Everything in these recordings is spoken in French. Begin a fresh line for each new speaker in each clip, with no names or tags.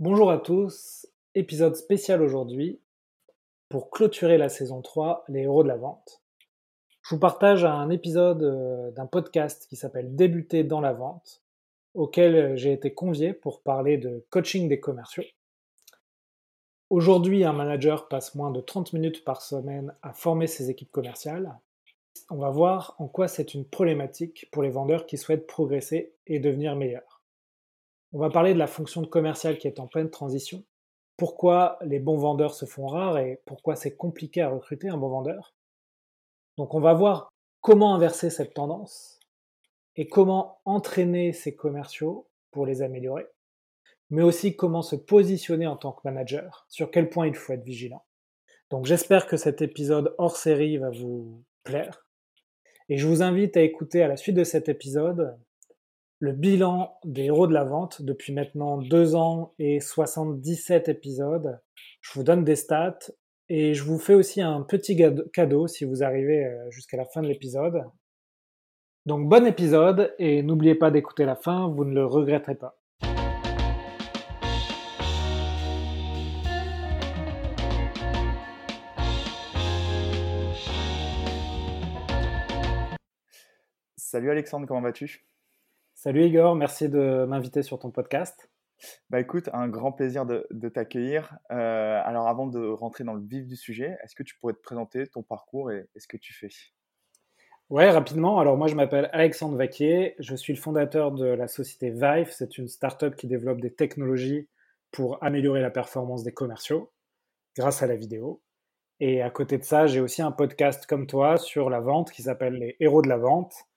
Bonjour à tous, épisode spécial aujourd'hui pour clôturer la saison 3, les héros de la vente. Je vous partage un épisode euh, d'un podcast qui s'appelle Débuter dans la vente, auquel j'ai été convié pour parler de coaching des commerciaux. Aujourd'hui, un manager passe moins de 30 minutes par semaine à former ses équipes commerciales. On va voir en quoi c'est une problématique pour les vendeurs qui souhaitent progresser et devenir meilleurs. On va parler de la fonction de commercial qui est en pleine transition. Pourquoi les bons vendeurs se font rares et pourquoi c'est compliqué à recruter un bon vendeur? Donc on va voir comment inverser cette tendance et comment entraîner ces commerciaux pour les améliorer, mais aussi comment se positionner en tant que manager, sur quel point il faut être vigilant. Donc j'espère que cet épisode hors série va vous plaire. Et je vous invite à écouter à la suite de cet épisode le bilan des héros de la vente depuis maintenant deux ans et 77 épisodes. Je vous donne des stats et je vous fais aussi un petit cadeau si vous arrivez euh, jusqu'à la fin de l'épisode. Donc bon épisode et n'oubliez pas d'écouter la fin, vous ne le regretterez pas.
Salut Alexandre, comment vas-tu?
Salut Igor, merci de m'inviter sur ton podcast.
Bah écoute, un grand plaisir de, t'accueillir. Euh, alors avant de rentrer dans le vif du sujet, est-ce que tu pourrais te présenter ton parcours et, ce que tu fais?
Ouais, rapidement. Alors moi je m'appelle Alexandre Vaquier, je suis le fondateur de la société Vive. C'est une startup qui développe des technologies pour améliorer la performance des commerciaux grâce à la vidéo. Et à côté de ça, j'ai aussi un podcast comme toi sur la vente qui s'appelle Les Héros de la Vente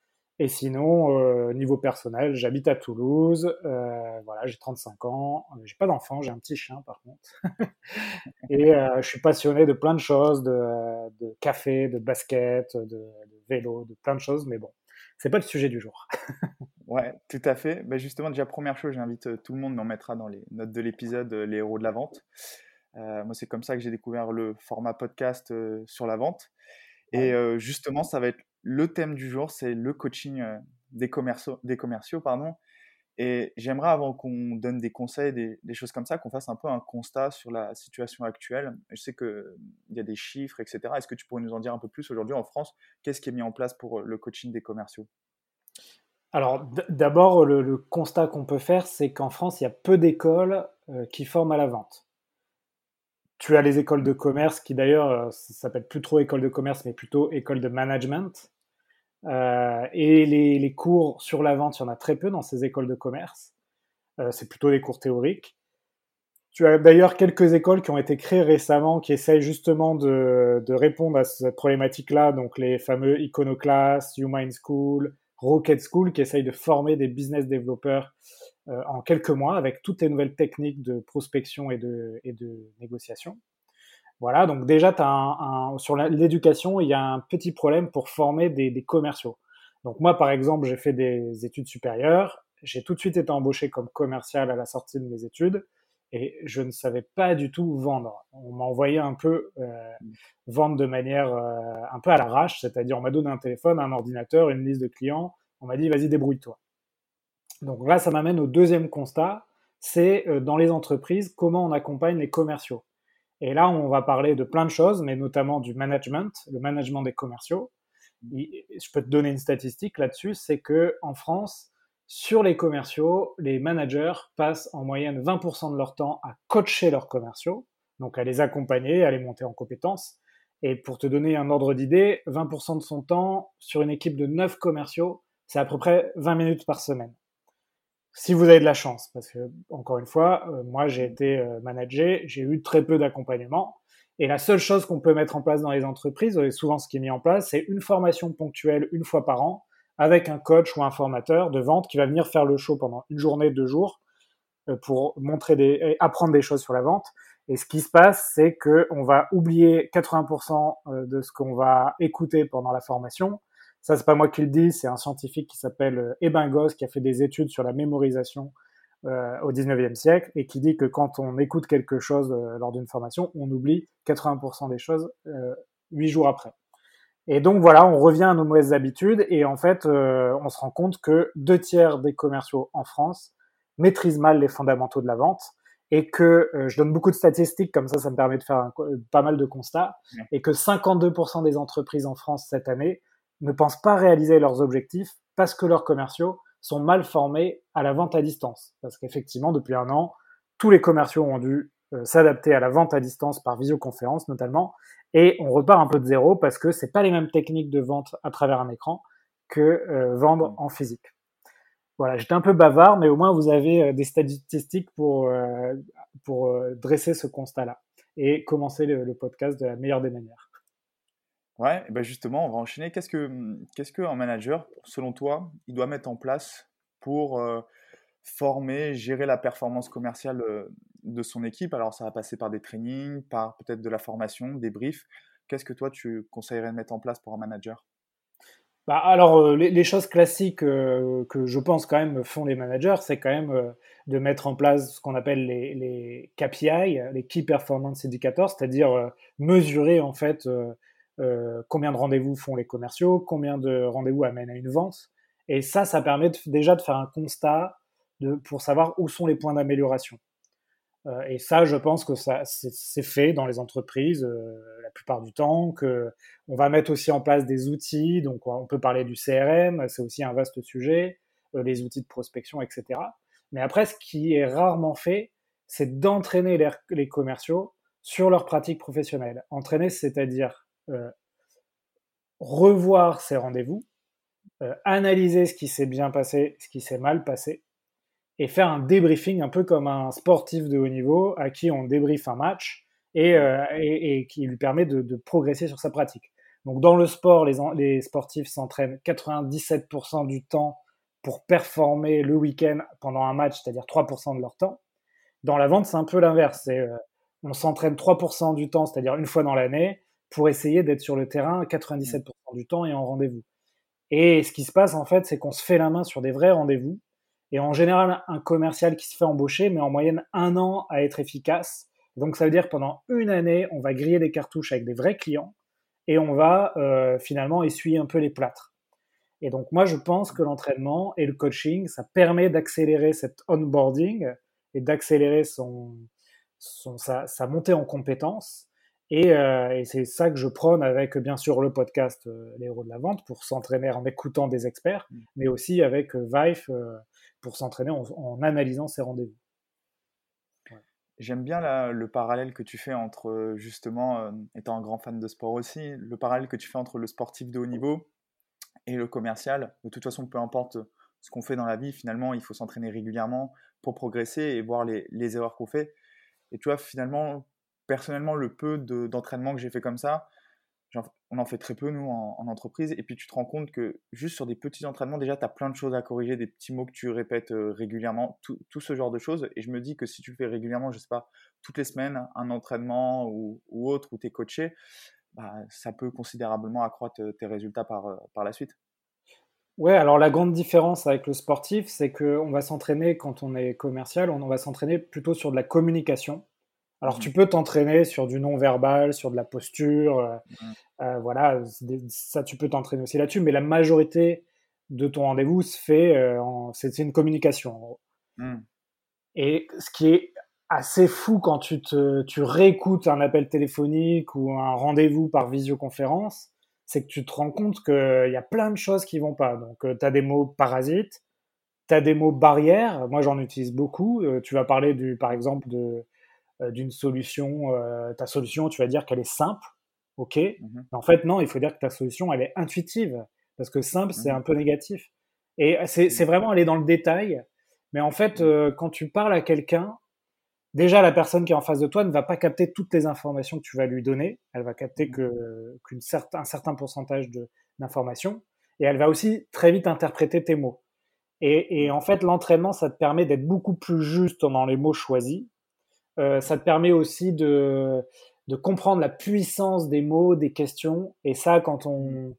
et sinon, euh, niveau personnel, j'habite à Toulouse, euh, voilà, j'ai 35 ans, euh, j'ai pas d'enfant, j'ai un petit chien par contre. et je suis passionné de plein de choses, de, café, de basket, de, vélo, de plein de choses, mais bon, c'est pas le sujet du jour.
ouais, tout à fait. Ben justement, déjà, première chose, j'invite tout le monde, mais on mettra dans les notes de l'épisode les héros de la vente. moi, c'est comme ça que j'ai découvert le format podcast sur la vente. Et justement, ça va être le thème du jour, c'est le coaching euh, des commerciaux, des commerciaux pardon. Et j'aimerais, avant qu'on donne des conseils, des, choses comme ça, qu'on fasse un peu un constat sur la situation actuelle. Je sais qu'il y a des chiffres, etc. Est-ce que tu pourrais nous en dire un peu plus aujourd'hui en France? Qu'est-ce qui est mis en place pour euh, le coaching des commerciaux?
Alors, d'abord, le, constat qu'on peut faire, c'est qu'en France, il y a peu d'écoles euh, qui forment à la vente. Tu as les écoles de commerce qui, d'ailleurs, ça s'appelle plus trop école de commerce, mais plutôt école de management euh, et les, cours sur la vente, il y en a très peu dans ces écoles de commerce. Euh, c'est plutôt des cours théoriques. Tu as d'ailleurs quelques écoles qui ont été créées récemment qui essayent justement de, répondre à cette problématique-là, donc les fameux Iconoclast, Human School, Rocket School, qui essayent de former des business développeurs euh, en quelques mois avec toutes les nouvelles techniques de prospection et de, et de négociation. Voilà, donc déjà, un, sur l'éducation, il y a un petit problème pour former des, commerciaux. Donc moi, par exemple, j'ai fait des études supérieures, j'ai tout de suite été embauché comme commercial à la sortie de mes études, et je ne savais pas du tout vendre. On m'a envoyé un peu euh, vendre de manière euh, un peu à l'arrache, c'est-à-dire on m'a donné un téléphone, un ordinateur, une liste de clients, on m'a dit vas-y débrouille-toi. Donc là, ça m'amène au deuxième constat, c'est euh, dans les entreprises comment on accompagne les commerciaux. Et là, on va parler de plein de choses, mais notamment du management, le management des commerciaux. je peux te donner une statistique là-dessus, c'est que en France, sur les commerciaux, les managers passent en moyenne 20% de leur temps à coacher leurs commerciaux, donc à les accompagner, à les monter en compétences. Et pour te donner un ordre d'idée, 20% de son temps sur une équipe de 9 commerciaux, c'est à peu près 20 minutes par semaine si vous avez de la chance, parce que encore une fois, euh, moi j'ai été euh, manager, j'ai eu très peu d'accompagnement, et la seule chose qu'on peut mettre en place dans les entreprises, et souvent ce qui est mis en place, c'est une formation ponctuelle une fois par an avec un coach ou un formateur de vente qui va venir faire le show pendant une journée, deux jours, euh, pour montrer des, apprendre des choses sur la vente. Et ce qui se passe, c'est que on va oublier 80% de ce qu'on va écouter pendant la formation ça, c'est pas moi qui le dis, c'est un scientifique qui s'appelle Ebingos, qui a fait des études sur la mémorisation euh, au 19e siècle et qui dit que quand on écoute quelque chose euh, lors d'une formation, on oublie 80% des choses euh, 8 jours après. Et donc voilà, on revient à nos mauvaises habitudes et en fait, euh, on se rend compte que deux tiers des commerciaux en France maîtrisent mal les fondamentaux de la vente et que euh, je donne beaucoup de statistiques, comme ça, ça me permet de faire pas mal de constats, et que 52% des entreprises en France cette année ne pensent pas réaliser leurs objectifs parce que leurs commerciaux sont mal formés à la vente à distance. Parce qu'effectivement, depuis un an, tous les commerciaux ont dû euh, s'adapter à la vente à distance par visioconférence notamment, et on repart un peu de zéro parce que c'est pas les mêmes techniques de vente à travers un écran que euh, vendre en physique. Voilà, j'étais un peu bavard, mais au moins vous avez euh, des statistiques pour, pour dresser ce constat-là et commencer le, podcast de la meilleure des manières.
Ouais, ben justement, on va enchaîner. Qu'est-ce que qu'est-ce qu'un manager, selon toi, il doit mettre en place pour former, gérer la performance commerciale de son équipe? Alors, ça va passer par des trainings, par peut-être de la formation, des briefs. Qu'est-ce que toi, tu conseillerais de mettre en place pour un manager?
Bah, alors, les, choses classiques que je pense quand même font les managers, c'est quand même de mettre en place ce qu'on appelle les, les, KPI, les Key Performance Indicators, c'est-à-dire mesurer en fait combien de rendez-vous font les commerciaux, combien de rendez-vous amènent à une vente. Et ça, ça permet déjà de faire un constat pour savoir où sont les points d'amélioration. Euh, et ça, je pense que ça c'est fait dans les entreprises euh, la plupart du temps. Que on va mettre aussi en place des outils. Donc, on peut parler du CRM, c'est aussi un vaste sujet, euh, les outils de prospection, etc. Mais après, ce qui est rarement fait, c'est d'entraîner les, les, commerciaux sur leurs pratiques professionnelles. Entraîner, c'est-à-dire revoir ces rendez-vous, analyser ce qui s'est bien passé, ce qui s'est mal passé, et faire un débriefing un peu comme un sportif de haut niveau à qui on débriefe un match et, euh, qui lui permet de, progresser sur sa pratique. Donc dans le sport, les, sportifs s'entraînent 97% du temps pour performer le week-end pendant un match, c'est-à-dire 3% de leur temps. Dans la vente, c'est un peu l'inverse. Euh, on s'entraîne 3% du temps, c'est-à-dire une fois dans l'année, pour essayer d'être sur le terrain 97% du temps et en rendez-vous. Et ce qui se passe en fait, c'est qu'on se fait la main sur des vrais rendez-vous et en général, un commercial qui se fait embaucher met en moyenne un an à être efficace. Donc ça veut dire que pendant une année, on va griller des cartouches avec des vrais clients et on va euh, finalement essuyer un peu les plâtres. Et donc moi, je pense que l'entraînement et le coaching, ça permet d'accélérer cet onboarding et d'accélérer son, son, sa, sa, montée en compétences. Et, euh, et c'est ça que je prône avec bien sûr le podcast euh, Les héros de la vente pour s'entraîner en écoutant des experts, mmh. mais aussi avec euh, Vive pour s'entraîner en, analysant ses rendez-vous.
J'aime bien le parallèle que tu fais entre, euh, justement, euh, étant un grand fan de sport aussi, le parallèle que tu fais entre le sportif de haut niveau et le commercial. De toute façon, peu importe ce qu'on fait dans la vie, finalement, il faut s'entraîner régulièrement pour progresser et voir les, les erreurs qu'on fait. Et tu vois, finalement, personnellement, le peu d'entraînement que j'ai fait comme ça, on en fait très peu, nous, en, entreprise. Et puis, tu te rends compte que juste sur des petits entraînements, déjà, tu as plein de choses à corriger, des petits mots que tu répètes euh, régulièrement, tout, ce genre de choses. Et je me dis que si tu le fais régulièrement, je sais pas, toutes les semaines, un entraînement ou, autre, où tu es coaché, bah, ça peut considérablement accroître euh, tes résultats par, euh, par la suite.
Ouais, alors la grande différence avec le sportif, c'est qu'on va s'entraîner quand on est commercial, on va s'entraîner plutôt sur de la communication. Alors, tu mmh. peux t'entraîner sur du non-verbal, sur de la posture, euh, mmh. euh, voilà, ça, tu peux t'entraîner aussi là-dessus, mais la majorité de ton rendez-vous se fait, euh, c'est une communication. Mmh. Et ce qui est assez fou quand tu, te, tu réécoutes un appel téléphonique ou un rendez-vous par visioconférence, c'est que tu te rends compte qu'il y a plein de choses qui vont pas. Donc, tu as des mots parasites, tu as des mots barrières, moi j'en utilise beaucoup. tu vas parler, du, par exemple, de d'une solution, euh, ta solution, tu vas dire qu'elle est simple, ok? Mhm. en fait, non, il faut dire que ta solution, elle est intuitive, parce que simple, c'est mhm. un peu négatif. Et c'est mhm. vraiment aller dans le détail. Mais en fait, euh, quand tu parles à quelqu'un, déjà la personne qui est en face de toi ne va pas capter toutes les informations que tu vas lui donner. Elle va capter qu'un certain, certain pourcentage d'informations. Et elle va aussi très vite interpréter tes mots. Et, et en fait, l'entraînement, ça te permet d'être beaucoup plus juste dans les mots choisis euh, ça te permet aussi de, de comprendre la puissance des mots, des questions. Et ça, quand on,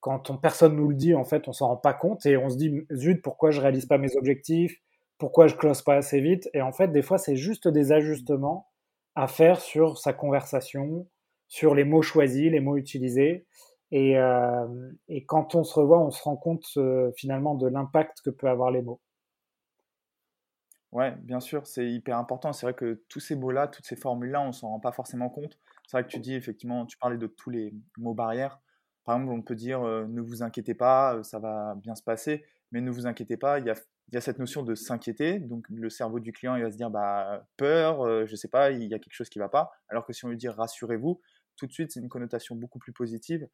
quand on, personne nous le dit, en fait, on s'en rend pas compte et on se dit, zut, pourquoi je réalise pas mes objectifs? Pourquoi je close pas assez vite? Et en fait, des fois, c'est juste des ajustements à faire sur sa conversation, sur les mots choisis, les mots utilisés. Et, euh, et quand on se revoit, on se rend compte euh, finalement de l'impact que peut avoir les mots.
Ouais, bien sûr, c'est hyper important. C'est vrai que tous ces mots-là, toutes ces formules-là, on s'en rend pas forcément compte. C'est vrai que tu dis, effectivement, tu parlais de tous les mots barrières. Par exemple, on peut dire euh, ne vous inquiétez pas, euh, ça va bien se passer, mais ne vous inquiétez pas, il y a, cette notion de s'inquiéter. Donc, le cerveau du client, il va se dire bah, peur, euh, je sais pas, il y a quelque chose qui va pas. Alors que si on lui dit rassurez-vous, tout de suite, c'est une connotation beaucoup plus positive.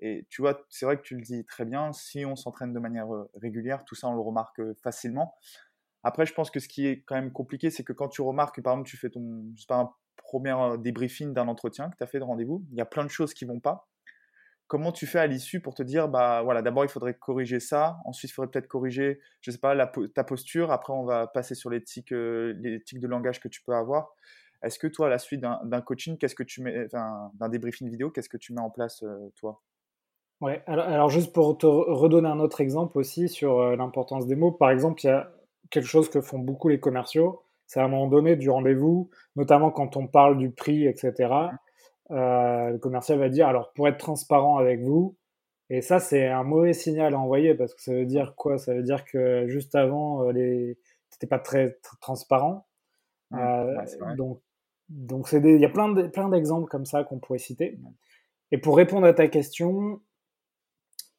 Et tu vois, c'est vrai que tu le dis très bien, si on s'entraîne de manière régulière, tout ça, on le remarque facilement. Après, je pense que ce qui est quand même compliqué, c'est que quand tu remarques que, par exemple, tu fais ton, pas, un premier débriefing d'un entretien que tu as fait de rendez-vous, il y a plein de choses qui vont pas. Comment tu fais à l'issue pour te dire, bah voilà, d'abord il faudrait corriger ça, ensuite il faudrait peut-être corriger, je sais pas, ta posture, après on va passer sur tics, euh, de langage que tu peux avoir. Est-ce que toi, à la suite d'un coaching, qu'est-ce que tu mets, d'un débriefing vidéo, qu'est-ce que tu mets en place, euh, toi?
Ouais, alors, juste pour te redonner un autre exemple aussi sur euh, l'importance des mots, par exemple, il y a quelque chose que font beaucoup les commerciaux, c'est à un moment donné du rendez-vous, notamment quand on parle du prix, etc. Euh, le commercial va dire alors pour être transparent avec vous, et ça c'est un mauvais signal à envoyer parce que ça veut dire quoi? Ça veut dire que juste avant, euh, les... c'était pas très, transparent. Euh, donc donc c'est il y a plein de, plein d'exemples comme ça qu'on pourrait citer. Et pour répondre à ta question,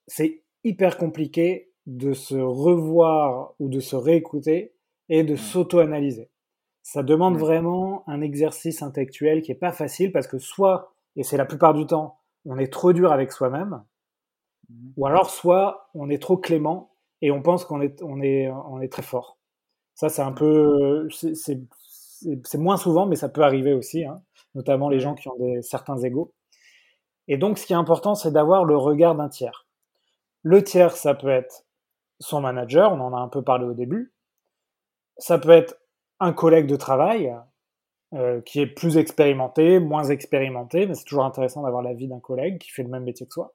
c'est hyper compliqué de se revoir ou de se réécouter et de s'auto-analyser ça demande vraiment un exercice intellectuel qui est pas facile parce que soit, et c'est la plupart du temps, on est trop dur avec soi-même, mmh. ou alors soit on est trop clément et on pense qu'on est, on est, on est très fort. Ça, c'est un peu, c'est moins souvent, mais ça peut arriver aussi, hein, notamment les gens qui ont des, certains égaux. Et donc, ce qui est important, c'est d'avoir le regard d'un tiers. Le tiers, ça peut être son manager, on en a un peu parlé au début. Ça peut être un collègue de travail euh, qui est plus expérimenté, moins expérimenté, mais c'est toujours intéressant d'avoir l'avis d'un collègue qui fait le même métier que soi.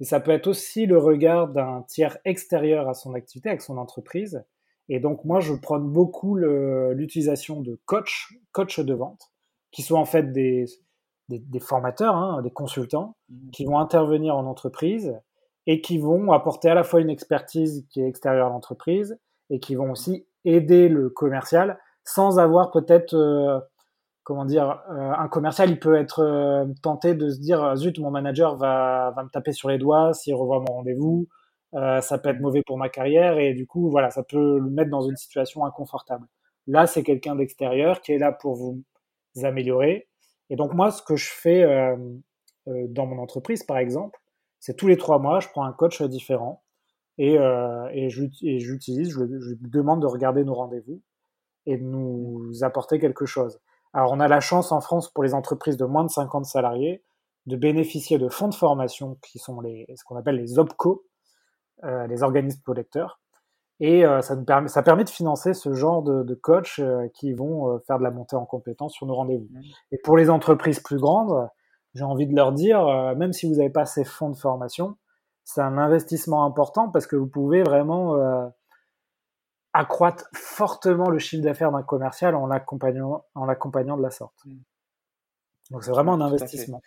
Et ça peut être aussi le regard d'un tiers extérieur à son activité, avec son entreprise. Et donc moi, je prône beaucoup l'utilisation de coach, coach de vente, qui sont en fait des, des, formateurs, hein, des consultants, mmh. qui vont intervenir en entreprise et qui vont apporter à la fois une expertise qui est extérieure à l'entreprise et qui vont aussi aider le commercial sans avoir peut-être, euh, comment dire, euh, un commercial, il peut être euh, tenté de se dire, zut, mon manager va, va me taper sur les doigts s'il revoit mon rendez-vous, ça peut être mauvais pour ma carrière, et du coup, voilà, ça peut le mettre dans une situation inconfortable. Là, c'est quelqu'un d'extérieur qui est là pour vous améliorer. Et donc, moi, ce que je fais dans mon entreprise, par exemple, c'est tous les trois mois, je prends un coach différent et, et j'utilise, je, je, lui demande de regarder nos rendez-vous et de nous apporter quelque chose. Alors on a la chance en France pour les entreprises de moins de 50 salariés de bénéficier de fonds de formation qui sont les, ce qu'on appelle les OPCO, euh, les organismes collecteurs. Et euh, ça, nous permet, ça permet de financer ce genre de, de coachs euh, qui vont euh, faire de la montée en compétences sur nos rendez-vous. Mmh. Et pour les entreprises plus grandes, j'ai envie de leur dire, euh, même si vous n'avez pas ces fonds de formation, c'est un investissement important parce que vous pouvez vraiment accroître fortement le chiffre d'affaires d'un commercial en l'accompagnant, en l'accompagnant de la sorte. Mm. Donc c'est vraiment un investissement.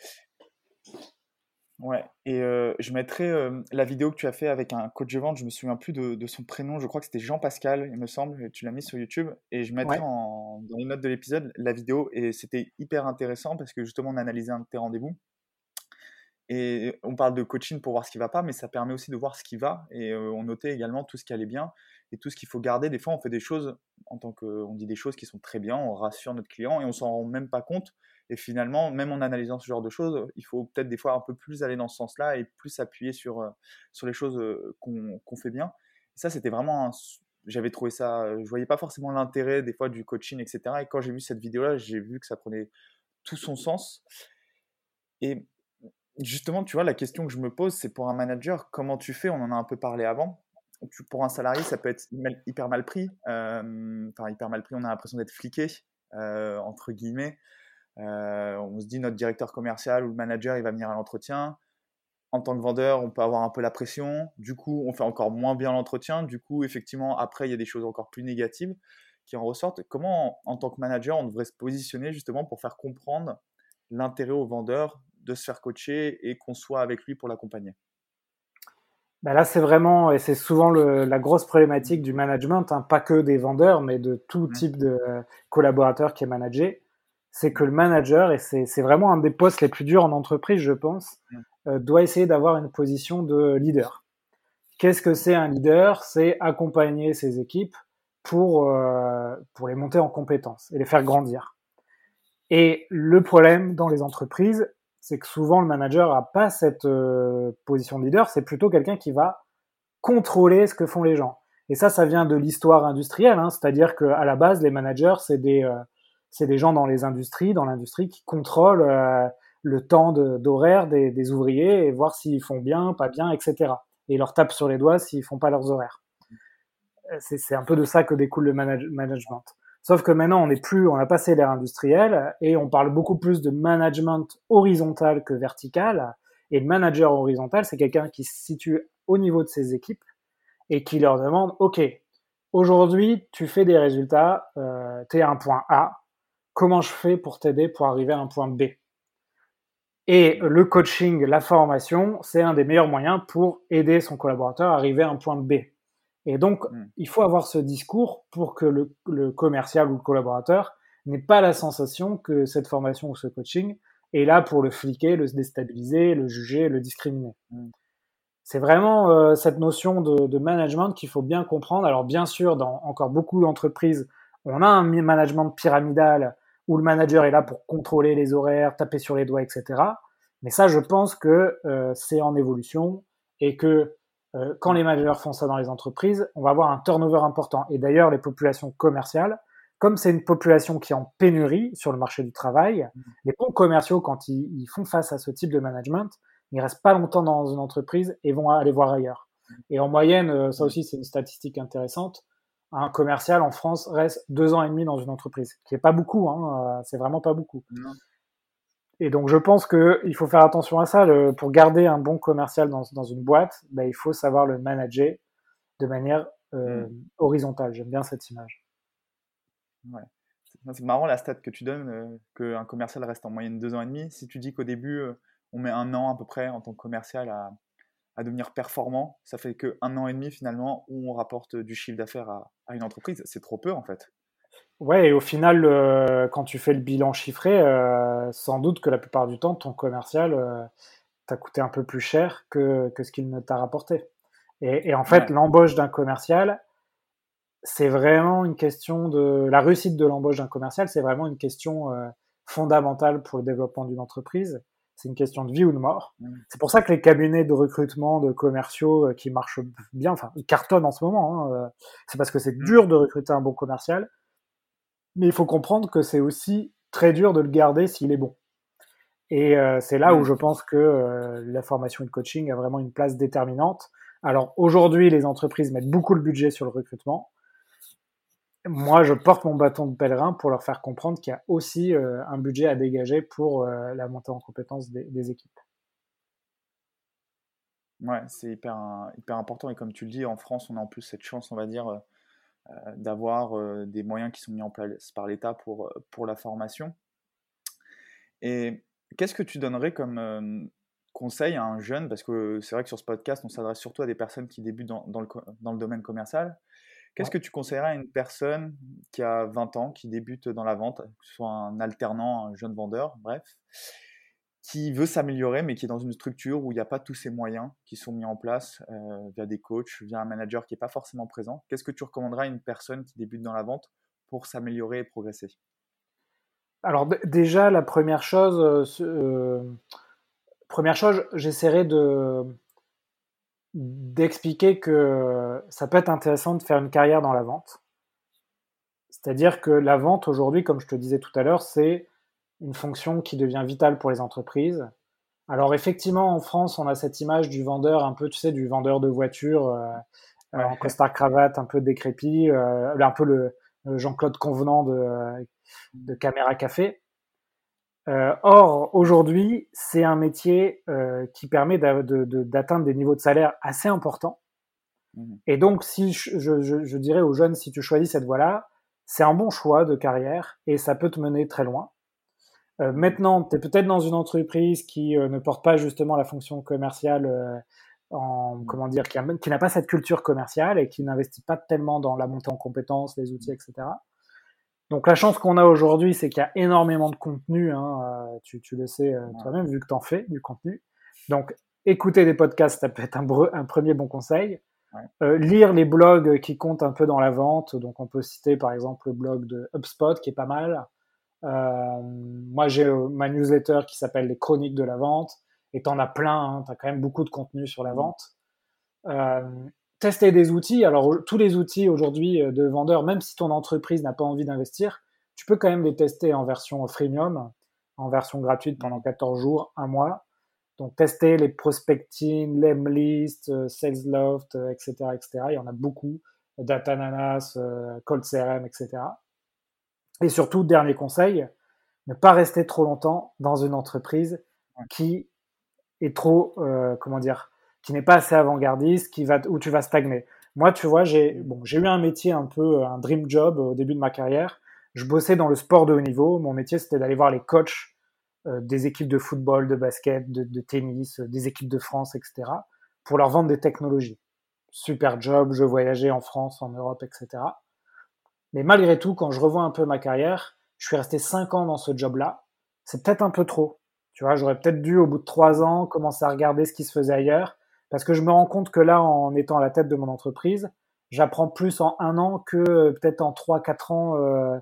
Ouais, et euh, je mettrai euh, la vidéo que tu as fait avec un coach de vente, je me souviens plus de, son prénom, je crois que c'était Jean-Pascal, il me semble, tu l'as mis sur YouTube, et je mettrai dans les notes de l'épisode la vidéo, et c'était hyper intéressant parce que justement on analysait un de tes rendez-vous, et on parle de coaching pour voir ce qui va pas, mais ça permet aussi de voir ce qui va. Et euh, on notait également tout ce qui allait bien et tout ce qu'il faut garder. Des fois, on fait des choses en tant que, on dit des choses qui sont très bien, on rassure notre client et on s'en rend même pas compte. Et finalement, même en analysant ce genre de choses, il faut peut-être des fois un peu plus aller dans ce sens-là et plus s'appuyer sur, euh, sur les choses euh, qu'on fait bien. Ça, c'était vraiment j'avais trouvé ça, je voyais pas forcément l'intérêt des fois du coaching, etc. Et quand j'ai vu cette vidéo-là, j'ai vu que ça prenait tout son sens. Et justement, tu vois, la question que je me pose, c'est pour un manager, comment tu fais? On en a un peu parlé avant. pour un salarié, ça peut être hyper mal pris. Euh, enfin, hyper mal pris, on a l'impression d'être fliqué, entre guillemets. Euh, on se dit, notre directeur commercial ou le manager, il va venir à l'entretien. En tant que vendeur, on peut avoir un peu la pression. Du coup, on fait encore moins bien l'entretien. Du coup, effectivement, après, il y a des choses encore plus négatives qui en ressortent. Comment, en tant que manager, on devrait se positionner justement pour faire comprendre l'intérêt au vendeur de se faire coacher et qu'on soit avec lui pour l'accompagner?
Bah là, c'est vraiment, et c'est souvent la grosse problématique du management, hein, pas que des vendeurs, mais de tout mmh. type de collaborateur qui est managé, c'est que le manager, et c'est vraiment un des postes les plus durs en entreprise, je pense, mmh. euh, doit essayer d'avoir une position de leader. Qu'est-ce que c'est un leader? C'est accompagner ses équipes pour, euh, pour les monter en compétences et les faire grandir. Et le problème dans les entreprises, c'est que souvent le manager a pas cette euh, position de leader, c'est plutôt quelqu'un qui va contrôler ce que font les gens. Et ça, ça vient de l'histoire industrielle, hein, c'est-à-dire qu'à la base, les managers, c'est des, euh, c'est des gens dans les industries, dans l'industrie, qui contrôlent euh, le temps d'horaire des, ouvriers et voir s'ils font bien, pas bien, etc. Et ils leur tapent sur les doigts s'ils font pas leurs horaires. C'est un peu de ça que découle le management. Sauf que maintenant, on n'est plus, on a passé l'ère industrielle et on parle beaucoup plus de management horizontal que vertical. Et le manager horizontal, c'est quelqu'un qui se situe au niveau de ses équipes et qui leur demande, OK, aujourd'hui, tu fais des résultats, euh, tu es à un point A, comment je fais pour t'aider pour arriver à un point B Et le coaching, la formation, c'est un des meilleurs moyens pour aider son collaborateur à arriver à un point B. Et donc, hmm. il faut avoir ce discours pour que le, commercial ou le collaborateur n'ait pas la sensation que cette formation ou ce coaching est là pour le fliquer, le déstabiliser, le juger, le discriminer. Hmm. C'est vraiment euh, cette notion de, management qu'il faut bien comprendre. Alors bien sûr, dans encore beaucoup d'entreprises, on a un management pyramidal où le manager est là pour contrôler les horaires, taper sur les doigts, etc. Mais ça, je pense que euh, c'est en évolution et que euh, quand les managers font ça dans les entreprises, on va avoir un turnover important. Et d'ailleurs, les populations commerciales, comme c'est une population qui est en pénurie sur le marché du travail, mmh. les bons commerciaux, quand ils, font face à ce type de management, ils restent pas longtemps dans une entreprise et vont aller voir ailleurs. Mmh. Et en moyenne, euh, ça mmh. aussi c'est une statistique intéressante, un commercial en France reste deux ans et demi dans une entreprise, qui est pas beaucoup, hein, euh, c'est vraiment pas beaucoup. Et donc, je pense qu'il faut faire attention à ça. pour garder un bon commercial dans, une boîte, ben, il faut savoir le manager de manière euh, mm. horizontale. J'aime bien cette image.
Ouais. C'est marrant la stat que tu donnes, euh, qu'un commercial reste en moyenne deux ans et demi. Si tu dis qu'au début, euh, on met un an à peu près en tant que commercial à, devenir performant, ça fait qu'un an et demi finalement où on rapporte du chiffre d'affaires à, à, une entreprise. C'est trop peu en fait.
Ouais, et au final, euh, quand tu fais le bilan chiffré, euh, sans doute que la plupart du temps, ton commercial euh, t'a coûté un peu plus cher que, que ce qu'il ne t'a rapporté. Et, et, en fait, l'embauche d'un commercial, c'est vraiment une question de... La réussite de l'embauche d'un commercial, c'est vraiment une question fondamentale pour le développement d'une entreprise. C'est une question de vie ou de mort. Mmh. C'est pour ça que les cabinets de recrutement de commerciaux qui marchent bien, enfin, ils cartonnent en ce moment. Hein, c'est parce que c'est mmh. dur de recruter un bon commercial mais il faut comprendre que c'est aussi très dur de le garder s'il est bon. Et euh, c'est là où mm. je pense que euh, la formation et le coaching a vraiment une place déterminante. Alors aujourd'hui, les entreprises mettent beaucoup le budget sur le recrutement. Moi, je porte mon bâton de pèlerin pour leur faire comprendre qu'il y a aussi euh, un budget à dégager pour la montée en compétence des, équipes.
Ouais, c'est hyper, hyper important. Et comme tu le dis, en France, on a en plus cette chance, on va dire, euh, d'avoir euh, des moyens qui sont mis en place par l'État pour, euh, pour la formation. Et qu'est-ce que tu donnerais comme conseil à un jeune? Parce que c'est vrai que sur ce podcast, on s'adresse surtout à des personnes qui débutent dans, dans, le, dans le, domaine commercial. Qu'est-ce que tu conseillerais à une personne qui a 20 ans, qui débute dans la vente, que ce soit un alternant, un jeune vendeur, bref, qui veut s'améliorer, mais qui est dans une structure où il n'y a pas tous ces moyens qui sont mis en place euh, via des coachs, via un manager qui n'est pas forcément présent? Qu'est-ce que tu recommanderais à une personne qui débute dans la vente pour s'améliorer et progresser?
Alors déjà, la première chose, euh, euh, première chose, j'essaierai de d'expliquer que ça peut être intéressant de faire une carrière dans la vente. C'est-à-dire que la vente aujourd'hui, comme je te disais tout à l'heure, c'est une fonction qui devient vitale pour les entreprises. Alors effectivement, en France, on a cette image du vendeur, un peu, tu sais, du vendeur de voitures euh, euh, en costard cravate, un peu décrépit, euh, un peu le, Jean-Claude Convenant de, de Caméra Café. Or, aujourd'hui, c'est un métier qui permet d'atteindre des niveaux de salaire assez importants. Mmh. Et donc, si je, je, je dirais aux jeunes, si tu choisis cette voie-là, c'est un bon choix de carrière et ça peut te mener très loin. Euh, maintenant, tu es peut-être dans une entreprise qui euh, ne porte pas justement la fonction commerciale en mmh. comment dire, qui, n'a pas cette culture commerciale et qui n'investit pas tellement dans la montée en compétences, les outils, etc. Donc la chance qu'on a aujourd'hui, c'est qu'il y a énormément de contenu. Hein, euh, tu, tu, le sais euh, toi-même, vu que tu en fais du contenu. Donc écouter des podcasts, ça peut être un, un premier bon conseil. Euh, lire les blogs qui comptent un peu dans la vente. Donc on peut citer par exemple le blog de HubSpot qui est pas mal. Euh, moi j'ai ma newsletter qui s'appelle les chroniques de la vente et t'en as plein, hein, tu as quand même beaucoup de contenu sur la mmh. vente. Euh, tester des outils, alors tous les outils aujourd'hui euh, de vendeurs, même si ton entreprise n'a pas envie d'investir, tu peux quand même les tester en version freemium, en version gratuite pendant 14 jours, un mois. Donc tester les prospecting, Lemlist, euh, SalesLoft, etc., etc. Il y en a beaucoup, Datananas, Cold CRM, etc. Et surtout, dernier conseil, ne pas rester trop longtemps dans une entreprise qui est trop, euh, comment dire, qui n'est pas assez avant-gardiste, qui va, où tu vas stagner. Moi, tu vois, j'ai bon, j'ai eu un métier un peu, un dream job au début de ma carrière. Je bossais dans le sport de haut niveau. Mon métier, c'était d'aller voir les coachs euh, des équipes de football, de basket, de, de tennis, euh, des équipes de France, etc., pour leur vendre des technologies. Super job, je voyageais en France, en Europe, etc. Mais malgré tout, quand je revois un peu ma carrière, je suis resté cinq ans dans ce job-là. C'est peut-être un peu trop. Tu vois, j'aurais peut-être dû, au bout de trois ans, commencer à regarder ce qui se faisait ailleurs, parce que je me rends compte que là, en étant à la tête de mon entreprise, j'apprends plus en un an que euh, peut-être en trois, quatre ans euh,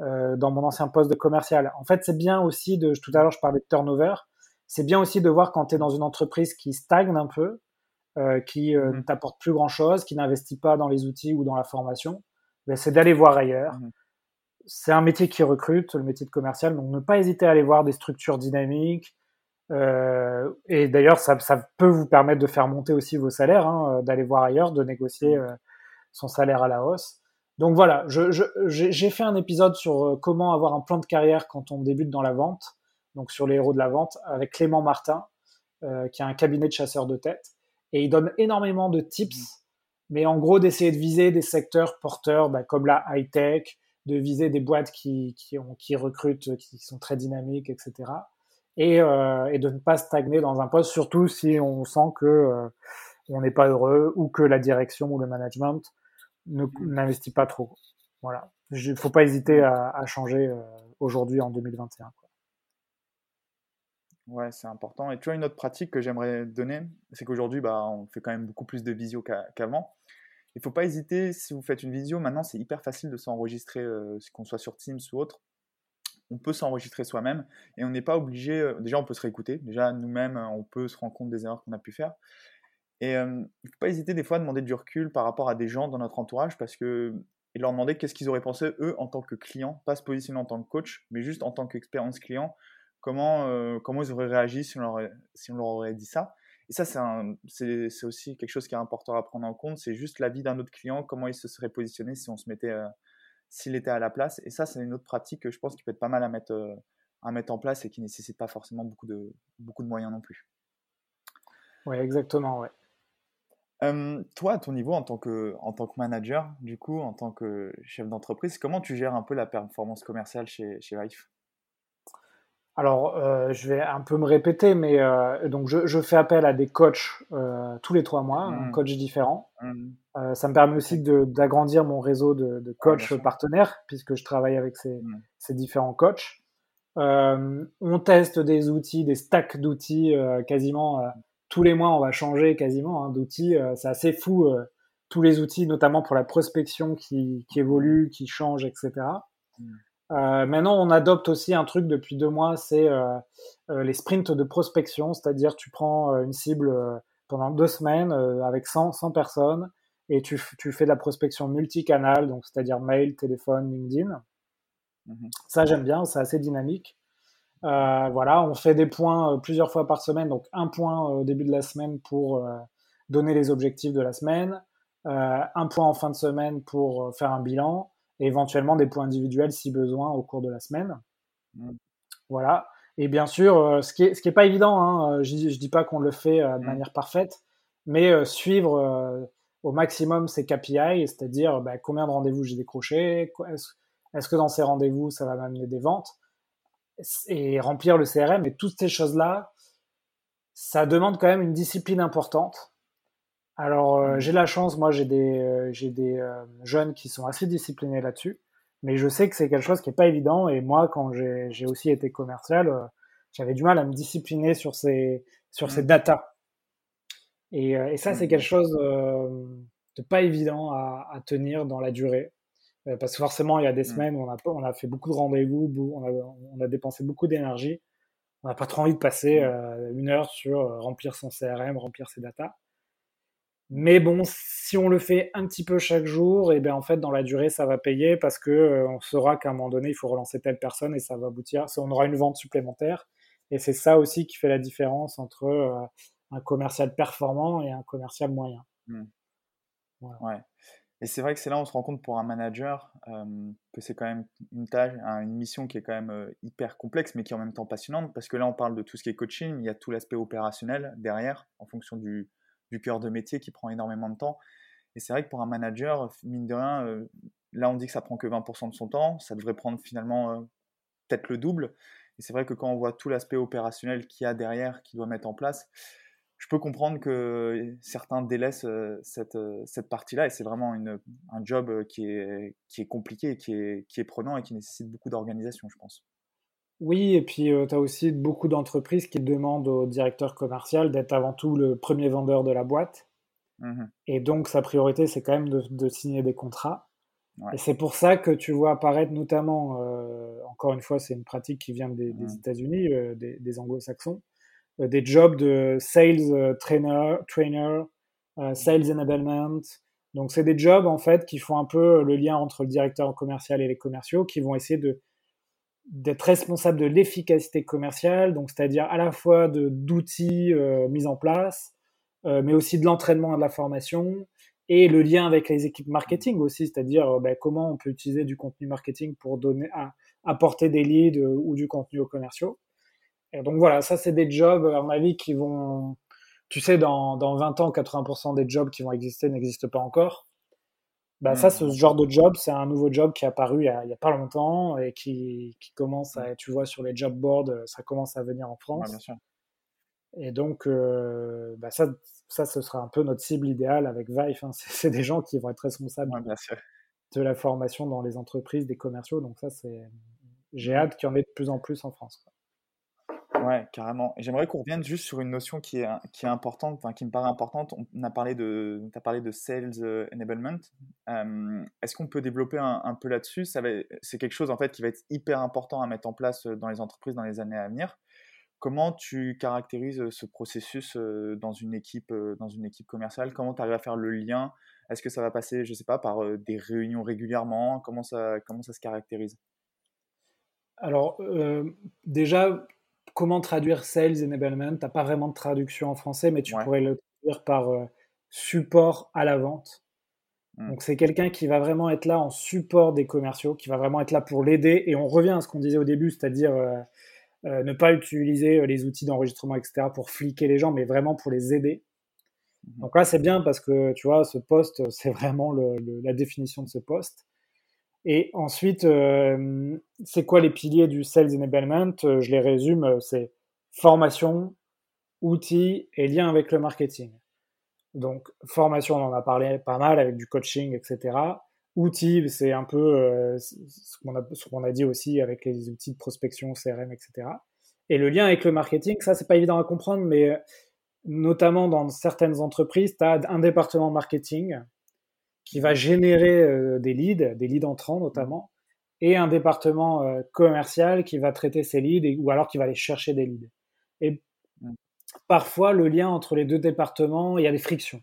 euh, dans mon ancien poste de commercial. En fait, c'est bien aussi de, tout à l'heure, je parlais de turnover, c'est bien aussi de voir quand tu es dans une entreprise qui stagne un peu, euh, qui euh, mmh ne t'apporte plus grand-chose, qui n'investit pas dans les outils ou dans la formation, ben, c'est d'aller voir ailleurs. Mmh c'est un métier qui recrute, le métier de commercial, donc ne pas hésiter à aller voir des structures dynamiques. Euh, et d'ailleurs, ça, ça, peut vous permettre de faire monter aussi vos salaires, hein, euh, d'aller voir ailleurs, de négocier mmh. euh, son salaire à la hausse. Donc voilà, j'ai je, fait un épisode sur comment avoir un plan de carrière quand on débute dans la vente, donc sur les héros de la vente, avec Clément Martin, euh, qui a un cabinet de chasseurs de tête. Et il donne énormément de tips, mmh. mais en gros d'essayer de viser des secteurs porteurs bah, comme la high-tech, de viser des boîtes qui, qui, ont, qui recrutent, qui sont très dynamiques, etc. Et, euh, et, de ne pas stagner dans un poste, surtout si on sent que euh, on n'est pas heureux ou que la direction ou le management n'investit pas trop. Voilà. Il ne faut pas hésiter à, changer euh, aujourd'hui en 2021. Quoi.
Ouais, c'est important. Et tu vois, une autre pratique que j'aimerais donner, c'est qu'aujourd'hui, bah, on fait quand même beaucoup plus de visio qu'avant. Il ne faut pas hésiter, si vous faites une vidéo, maintenant c'est hyper facile de s'enregistrer, qu'on soit sur Teams ou autre. On peut s'enregistrer soi-même et on n'est pas obligé, euh, déjà on peut se réécouter, déjà nous-mêmes on peut se rendre compte des erreurs qu'on a pu faire. Et euh, il ne faut pas hésiter des fois à demander du recul par rapport à des gens dans notre entourage parce que et leur demander qu'est-ce qu'ils auraient pensé eux en tant que clients, pas se positionner en tant que coach, mais juste en tant qu'expérience client, comment, euh, comment ils auraient réagi si on, leur, si on leur aurait dit ça. Et ça, c'est aussi quelque chose qui est important à prendre en compte. C'est juste l'avis d'un autre client, comment il se serait positionné si on se mettait, euh, s'il était à la place. Et ça, c'est une autre pratique que je pense qui peut être pas mal à mettre, euh, à mettre en place et qui ne nécessite pas forcément beaucoup de, beaucoup de moyens non plus.
Oui, exactement, ouais.
toi, à ton niveau, en tant, que, en tant que manager, du coup, en tant que chef d'entreprise, comment tu gères un peu la performance commerciale chez, chez Life
alors, euh, je vais un peu me répéter, mais euh, donc je, je, fais appel à des coachs euh, tous les trois mois, un mmh. coach différent. Mmh. Ça me permet aussi d'agrandir mon réseau de, de coachs partenaires, puisque je travaille avec ces, mmh. ces différents coachs. On teste des outils, des stacks d'outils quasiment tous les mois. On va changer quasiment hein, d'outils. C'est assez fou tous les outils, notamment pour la prospection qui, qui évolue, qui change, etc. Euh, maintenant, on adopte aussi un truc depuis deux mois, c'est euh, euh, les sprints de prospection, c'est-à-dire tu prends une cible pendant deux semaines avec 100, 100 personnes et tu, tu, fais de la prospection multicanal, donc c'est-à-dire mail, téléphone, LinkedIn. Mmh Ça, j'aime bien, c'est assez dynamique. voilà, on fait des points plusieurs fois par semaine, donc un point au début de la semaine pour donner les objectifs de la semaine, un point en fin de semaine pour faire un bilan, et éventuellement des points individuels si besoin au cours de la semaine. Mm. Voilà. Et bien sûr, euh, ce qui est, ce qui est pas évident, hein, euh, je, je dis pas qu'on le fait euh, de mm. manière parfaite, mais suivre au maximum ces KPI, c'est-à-dire bah, combien de rendez-vous j'ai décroché, est-ce que dans ces rendez-vous ça va m'amener des ventes, et remplir le CRM et toutes ces choses-là, ça demande quand même une discipline importante. Alors, euh, j'ai la chance, moi, j'ai des, euh, j'ai des euh, jeunes qui sont assez disciplinés là-dessus, mais je sais que c'est quelque chose qui n'est pas évident. Et moi, quand j'ai aussi été commercial, j'avais du mal à me discipliner sur ces, sur ces mmh. datas. Et, et ça, c'est mmh. quelque chose de pas évident à, à, tenir dans la durée. parce que forcément, il y a des mmh. semaines où on a, on a fait beaucoup de rendez-vous, on a, on a dépensé beaucoup d'énergie. On n'a pas trop envie de passer une heure sur remplir son CRM, remplir ses datas. Mais bon, si on le fait un petit peu chaque jour, et eh bien en fait dans la durée ça va payer parce que euh, on saura qu'à un moment donné il faut relancer telle personne et ça va aboutir, on aura une vente supplémentaire. Et c'est ça aussi qui fait la différence entre euh, un commercial performant et un commercial moyen.
Mmh. Ouais. Et c'est vrai que c'est là où on se rend compte pour un manager euh, que c'est quand même une tâche, une mission qui est quand même hyper complexe, mais qui est en même temps passionnante, parce que là on parle de tout ce qui est coaching, il y a tout l'aspect opérationnel derrière, en fonction du, du cœur de métier qui prend énormément de temps. Et c'est vrai que pour un manager, mine de rien, euh, là on dit que ça prend que 20% de son temps, ça devrait prendre finalement euh, peut-être le double. Et c'est vrai que quand on voit tout l'aspect opérationnel qu'il y a derrière, qu'il doit mettre en place, je peux comprendre que certains délaissent euh, cette, cette partie-là. Et c'est vraiment une, un job qui est, qui est compliqué, qui est, qui est prenant et qui nécessite beaucoup d'organisation, je pense.
Oui, et puis tu as aussi beaucoup d'entreprises qui demandent au directeur commercial d'être avant tout le premier vendeur de la boîte. Mmh et donc sa priorité, c'est quand même de, signer des contrats. Et c'est pour ça que tu vois apparaître notamment, encore une fois, c'est une pratique qui vient des, mmh. États-Unis, des, anglo-saxons, des jobs de sales trainer, trainer sales enablement. Donc c'est des jobs en fait qui font un peu le lien entre le directeur commercial et les commerciaux, qui vont essayer de d'être responsable de l'efficacité commerciale, donc c'est-à-dire à la fois d'outils euh, mis en place, euh, mais aussi de l'entraînement et de la formation, et le lien avec les équipes marketing aussi, c'est-à-dire euh, ben, comment on peut utiliser du contenu marketing pour donner, à, apporter des leads ou du contenu aux commerciaux. Et donc voilà, ça c'est des jobs, à mon avis, qui vont, tu sais, dans, dans 20 ans, 80% des jobs qui vont exister n'existent pas encore. Bah, ça, ce genre de job, c'est un nouveau job qui est apparu il n'y a, pas longtemps et qui, qui, commence à, tu vois, sur les job boards, ça commence à venir en France. bien sûr. Et donc, euh, bah ça, ça, ce sera un peu notre cible idéale avec Vive. Hein. C'est des gens qui vont être responsables de la formation dans les entreprises, des commerciaux. Donc ça, c'est, j'ai mmh. hâte qu'il y en ait de plus en plus en France.
Ouais, carrément. J'aimerais qu'on revienne juste sur une notion qui est, qui est importante, enfin, qui me paraît importante. On a parlé de, as parlé de sales euh, enablement. Est-ce qu'on peut développer un, peu là-dessus? C'est quelque chose en fait qui va être hyper important à mettre en place euh, dans les entreprises dans les années à venir. Comment tu caractérises euh, ce processus dans une équipe, dans une équipe commerciale? Comment tu arrives à faire le lien? Est-ce que ça va passer, je sais pas, par des réunions régulièrement? Comment ça, comment ça se caractérise?
Alors, déjà, comment traduire sales enablement? T'as pas vraiment de traduction en français, mais tu pourrais le traduire par euh, support à la vente. Hmm. Donc c'est quelqu'un qui va vraiment être là en support des commerciaux, qui va vraiment être là pour l'aider. Et on revient à ce qu'on disait au début, c'est-à-dire euh, euh, ne pas utiliser les outils d'enregistrement, etc., pour fliquer les gens, mais vraiment pour les aider. Hmm. Donc là, c'est bien parce que tu vois, ce poste, c'est vraiment la définition de ce poste. Et ensuite, euh, c'est quoi les piliers du Sales Enablement? Euh, Je les résume, euh, c'est formation, outils et lien avec le marketing. Donc, formation, on en a parlé pas mal avec du coaching, etc. Outils, c'est un peu ce qu'on a, a, dit aussi avec les outils de prospection, CRM, etc. Et le lien avec le marketing, ça, c'est pas évident à comprendre, mais notamment dans certaines entreprises, tu as un département marketing qui va générer euh, des leads, des leads entrants notamment, et un département euh, commercial qui va traiter ces leads ou alors qui va aller chercher des leads. Et mm. parfois, le lien entre les deux départements, il y a des frictions.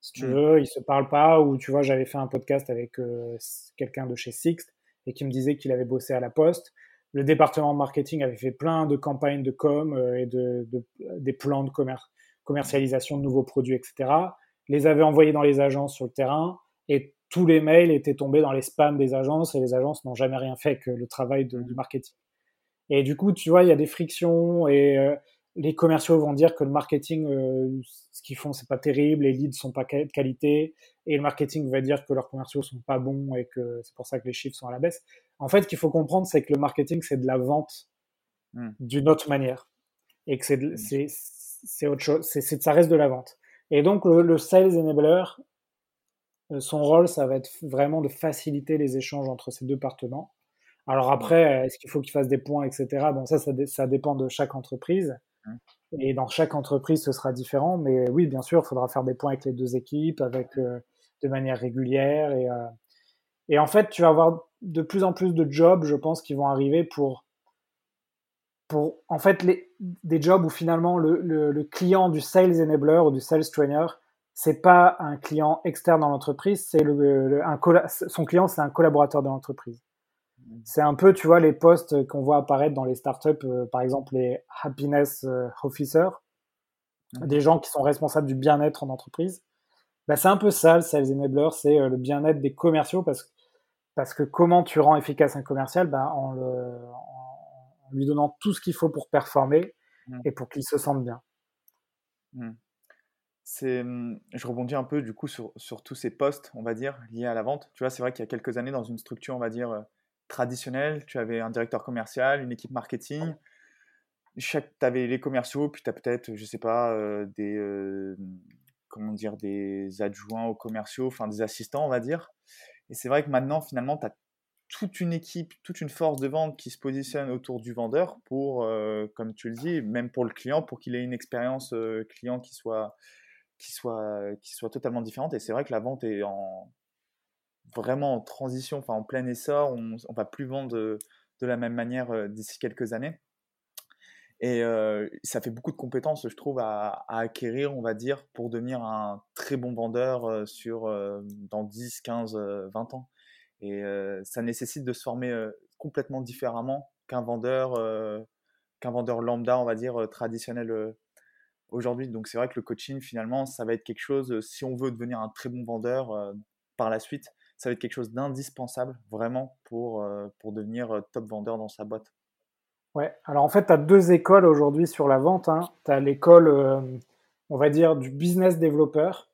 Si tu mm. veux, ils se parlent pas, ou tu vois, j'avais fait un podcast avec euh, quelqu'un de chez Sixt et qui me disait qu'il avait bossé à la Poste. Le département marketing avait fait plein de campagnes de com et de, des plans de commercialisation de nouveaux produits, etc. Les avait envoyés dans les agences sur le terrain et tous les mails étaient tombés dans les spams des agences et les agences n'ont jamais rien fait que le travail de, du marketing. Et du coup, tu vois, il y a des frictions et euh, les commerciaux vont dire que le marketing, euh, ce qu'ils font, c'est pas terrible, les leads sont pas de qualité, et le marketing va dire que leurs commerciaux sont pas bons et que c'est pour ça que les chiffres sont à la baisse. En fait, ce qu'il faut comprendre, c'est que le marketing, c'est de la vente mmh. d'une autre manière, et que c'est, c'est, c'est autre chose, c'est, ça reste de la vente. Et donc, le, sales enabler, son rôle, ça va être vraiment de faciliter les échanges entre ces deux partenaires. Alors après, est-ce qu'il faut qu'il fasse des points, etc. Bon, ça, ça, dépend de chaque entreprise. Et dans chaque entreprise, ce sera différent. Mais oui, bien sûr, il faudra faire des points avec les deux équipes, avec euh, de manière régulière. Et, euh, et en fait, tu vas avoir de plus en plus de jobs, je pense, qui vont arriver pour, pour en fait, les, des jobs où finalement le, le, client du sales enabler ou du sales trainer, c'est pas un client externe dans l'entreprise, c'est le, un, son client, c'est un collaborateur de l'entreprise. C'est un peu, tu vois, les postes qu'on voit apparaître dans les startups, euh, par exemple les happiness euh, officers, des gens qui sont responsables du bien-être en entreprise. Bah, c'est un peu ça, le sales enabler, c'est euh, le bien-être des commerciaux, parce que, parce que comment tu rends efficace un commercial? Bah, en, le, en, lui donnant tout ce qu'il faut pour performer mmh. et pour qu'il se sente bien.
Mmh, je rebondis un peu du coup sur, tous ces postes, on va dire, liés à la vente. Tu vois, c'est vrai qu'il y a quelques années, dans une structure, on va dire, traditionnel, tu avais un directeur commercial, une équipe marketing, tu avais les commerciaux, puis tu as peut-être, je sais pas, euh, des, euh, comment dire, des adjoints aux commerciaux, enfin des assistants, on va dire. Et c'est vrai que maintenant, finalement, tu as toute une équipe, toute une force de vente qui se positionne autour du vendeur pour, euh, comme tu le dis, même pour le client, pour qu'il ait une expérience client qui soit, qui, soit, qui soit totalement différente. Et c'est vrai que la vente est en, vraiment en transition, enfin en plein essor. On ne va plus vendre de, la même manière euh, d'ici quelques années. Et euh, ça fait beaucoup de compétences, je trouve, à, acquérir, on va dire, pour devenir un très bon vendeur euh, sur, dans 10, 15, 20 ans. Et ça nécessite de se former complètement différemment qu'un vendeur, qu'un vendeur lambda, on va dire, traditionnel aujourd'hui. Donc c'est vrai que le coaching, finalement, ça va être quelque chose, si on veut devenir un très bon vendeur par la suite, ça va être quelque chose d'indispensable vraiment pour, euh, pour devenir euh, top vendeur dans sa boîte.
Ouais, alors en fait, tu as deux écoles aujourd'hui sur la vente. Hein. Tu as l'école, euh, on va dire, du business développeur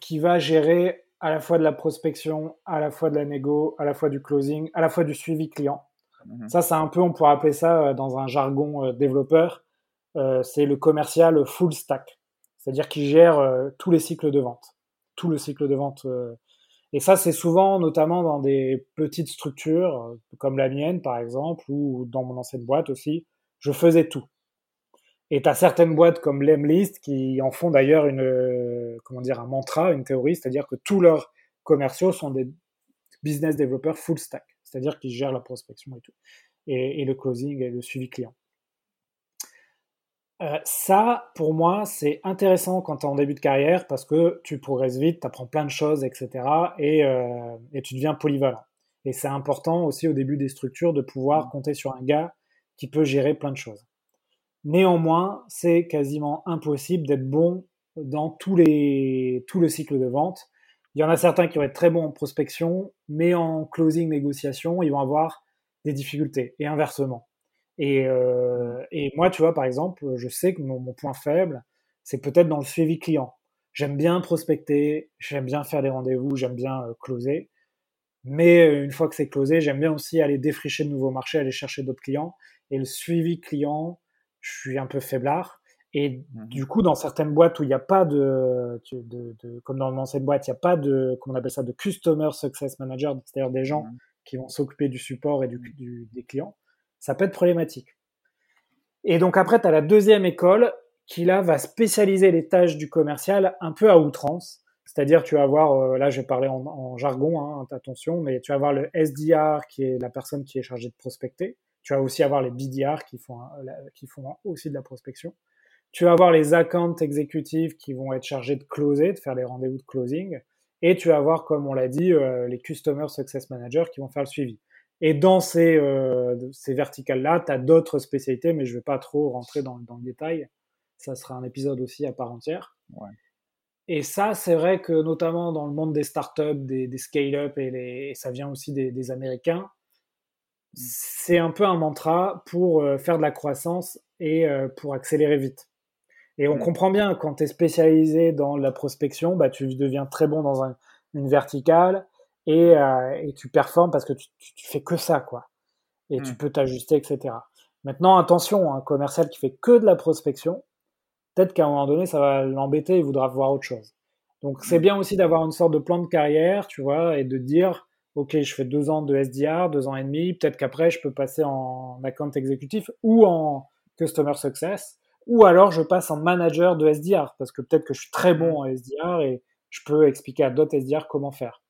qui va gérer à la fois de la prospection, à la fois de la négo, à la fois du closing, à la fois du suivi client. Mmh ça, c'est un peu, on pourrait appeler ça dans un jargon développeur, c'est le commercial full stack. C'est-à-dire qu'il gère tous les cycles de vente. Tout le cycle de vente et ça, c'est souvent, notamment dans des petites structures, euh, comme la mienne, par exemple, ou dans mon ancienne boîte aussi, je faisais tout. Et tu as certaines boîtes comme Lemlist qui en font d'ailleurs une, euh, comment dire, un mantra, une théorie, c'est-à-dire que tous leurs commerciaux sont des business développeurs full stack, c'est-à-dire qu'ils gèrent la prospection et tout, et le closing et le suivi client. Euh, ça, pour moi, c'est intéressant quand tu es en début de carrière parce que tu progresses vite, tu apprends plein de choses, etc. Et, euh, et tu deviens polyvalent. Et c'est important aussi au début des structures de pouvoir mmh. compter sur un gars qui peut gérer plein de choses. Néanmoins, c'est quasiment impossible d'être bon dans tous les, tout le cycle de vente. Il y en a certains qui vont être très bons en prospection, mais en closing négociation, ils vont avoir des difficultés. Et inversement. Et, euh, et, moi, tu vois, par exemple, je sais que mon, point faible, c'est peut-être dans le suivi client. J'aime bien prospecter, j'aime bien faire des rendez-vous, j'aime bien euh, closer. Mais euh, une fois que c'est closé, j'aime bien aussi aller défricher de nouveaux marchés, aller chercher d'autres clients. Et le suivi client, je suis un peu faiblard. Et mmh du coup, dans certaines boîtes où il n'y a pas de, de, de, comme dans cette boîte, il n'y a pas de, comment on appelle ça, de customer success manager, c'est-à-dire des gens mmh qui vont s'occuper du support et du, mmh. du, des clients ça peut être problématique. Et donc après, tu as la deuxième école qui là va spécialiser les tâches du commercial un peu à outrance. C'est-à-dire, tu vas avoir, euh, là je vais parler en, jargon, hein, attention, mais tu vas avoir le SDR qui est la personne qui est chargée de prospecter. Tu vas aussi avoir les BDR qui font, qui font aussi de la prospection. Tu vas avoir les account exécutifs qui vont être chargés de closer, de faire les rendez-vous de closing. Et tu vas avoir, comme on l'a dit, euh, les Customer Success Managers qui vont faire le suivi. Et dans ces, euh, ces verticales-là, tu as d'autres spécialités, mais je ne vais pas trop rentrer dans, dans, le détail. Ça sera un épisode aussi à part entière. Ouais. Et ça, c'est vrai que notamment dans le monde des startups, des, des scale-up, et, les, ça vient aussi des, des Américains, mm. c'est un peu un mantra pour euh, faire de la croissance et euh, pour accélérer vite. Et on comprend bien, quand tu es spécialisé dans la prospection, bah, tu deviens très bon dans un, une verticale euh, et, tu performes parce que tu, tu, fais que ça, quoi. Et tu mmh. peux t'ajuster, etc. Maintenant, attention, un commercial qui fait que de la prospection, peut-être qu'à un moment donné, ça va l'embêter, il voudra voir autre chose. Donc c'est
Mm.
bien aussi d'avoir une sorte de plan de carrière, tu vois, et de dire, ok, je fais deux ans de SDR, deux ans et demi, peut-être qu'après je peux passer en account exécutif ou en customer success, ou alors je passe en manager de SDR, parce que peut-être que je suis très bon en SDR et je peux expliquer à d'autres SDR comment faire.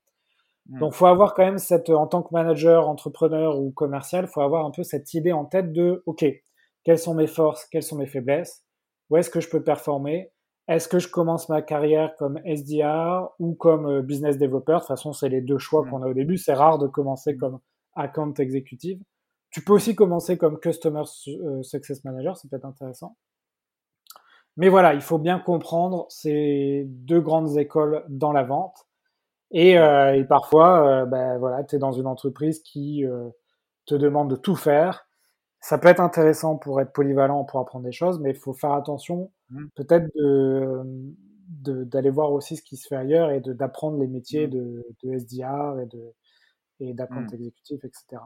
Donc faut avoir quand même cette, en tant que manager, entrepreneur ou commercial, faut avoir un peu cette idée en tête de, ok, quelles sont mes forces, quelles sont mes faiblesses, où est-ce que je peux performer, est-ce que je commence ma carrière comme SDR ou comme euh, business developer? De toute façon, c'est les deux choix
Mm.
qu'on a au début. C'est rare de commencer comme account executive. Tu peux aussi commencer comme customer euh, success manager, c'est peut-être intéressant. Mais voilà, il faut bien comprendre ces deux grandes écoles dans la vente. Et, euh, et parfois, euh, ben voilà, tu es dans une entreprise qui euh, te demande de tout faire. Ça peut être intéressant pour être polyvalent, pour apprendre des choses, mais il faut faire attention
Mm.
peut-être de de- d'aller voir aussi ce qui se fait ailleurs et de- d'apprendre les métiers
Mm.
de, de SDR et de et d'account
Mm.
exécutif, etc.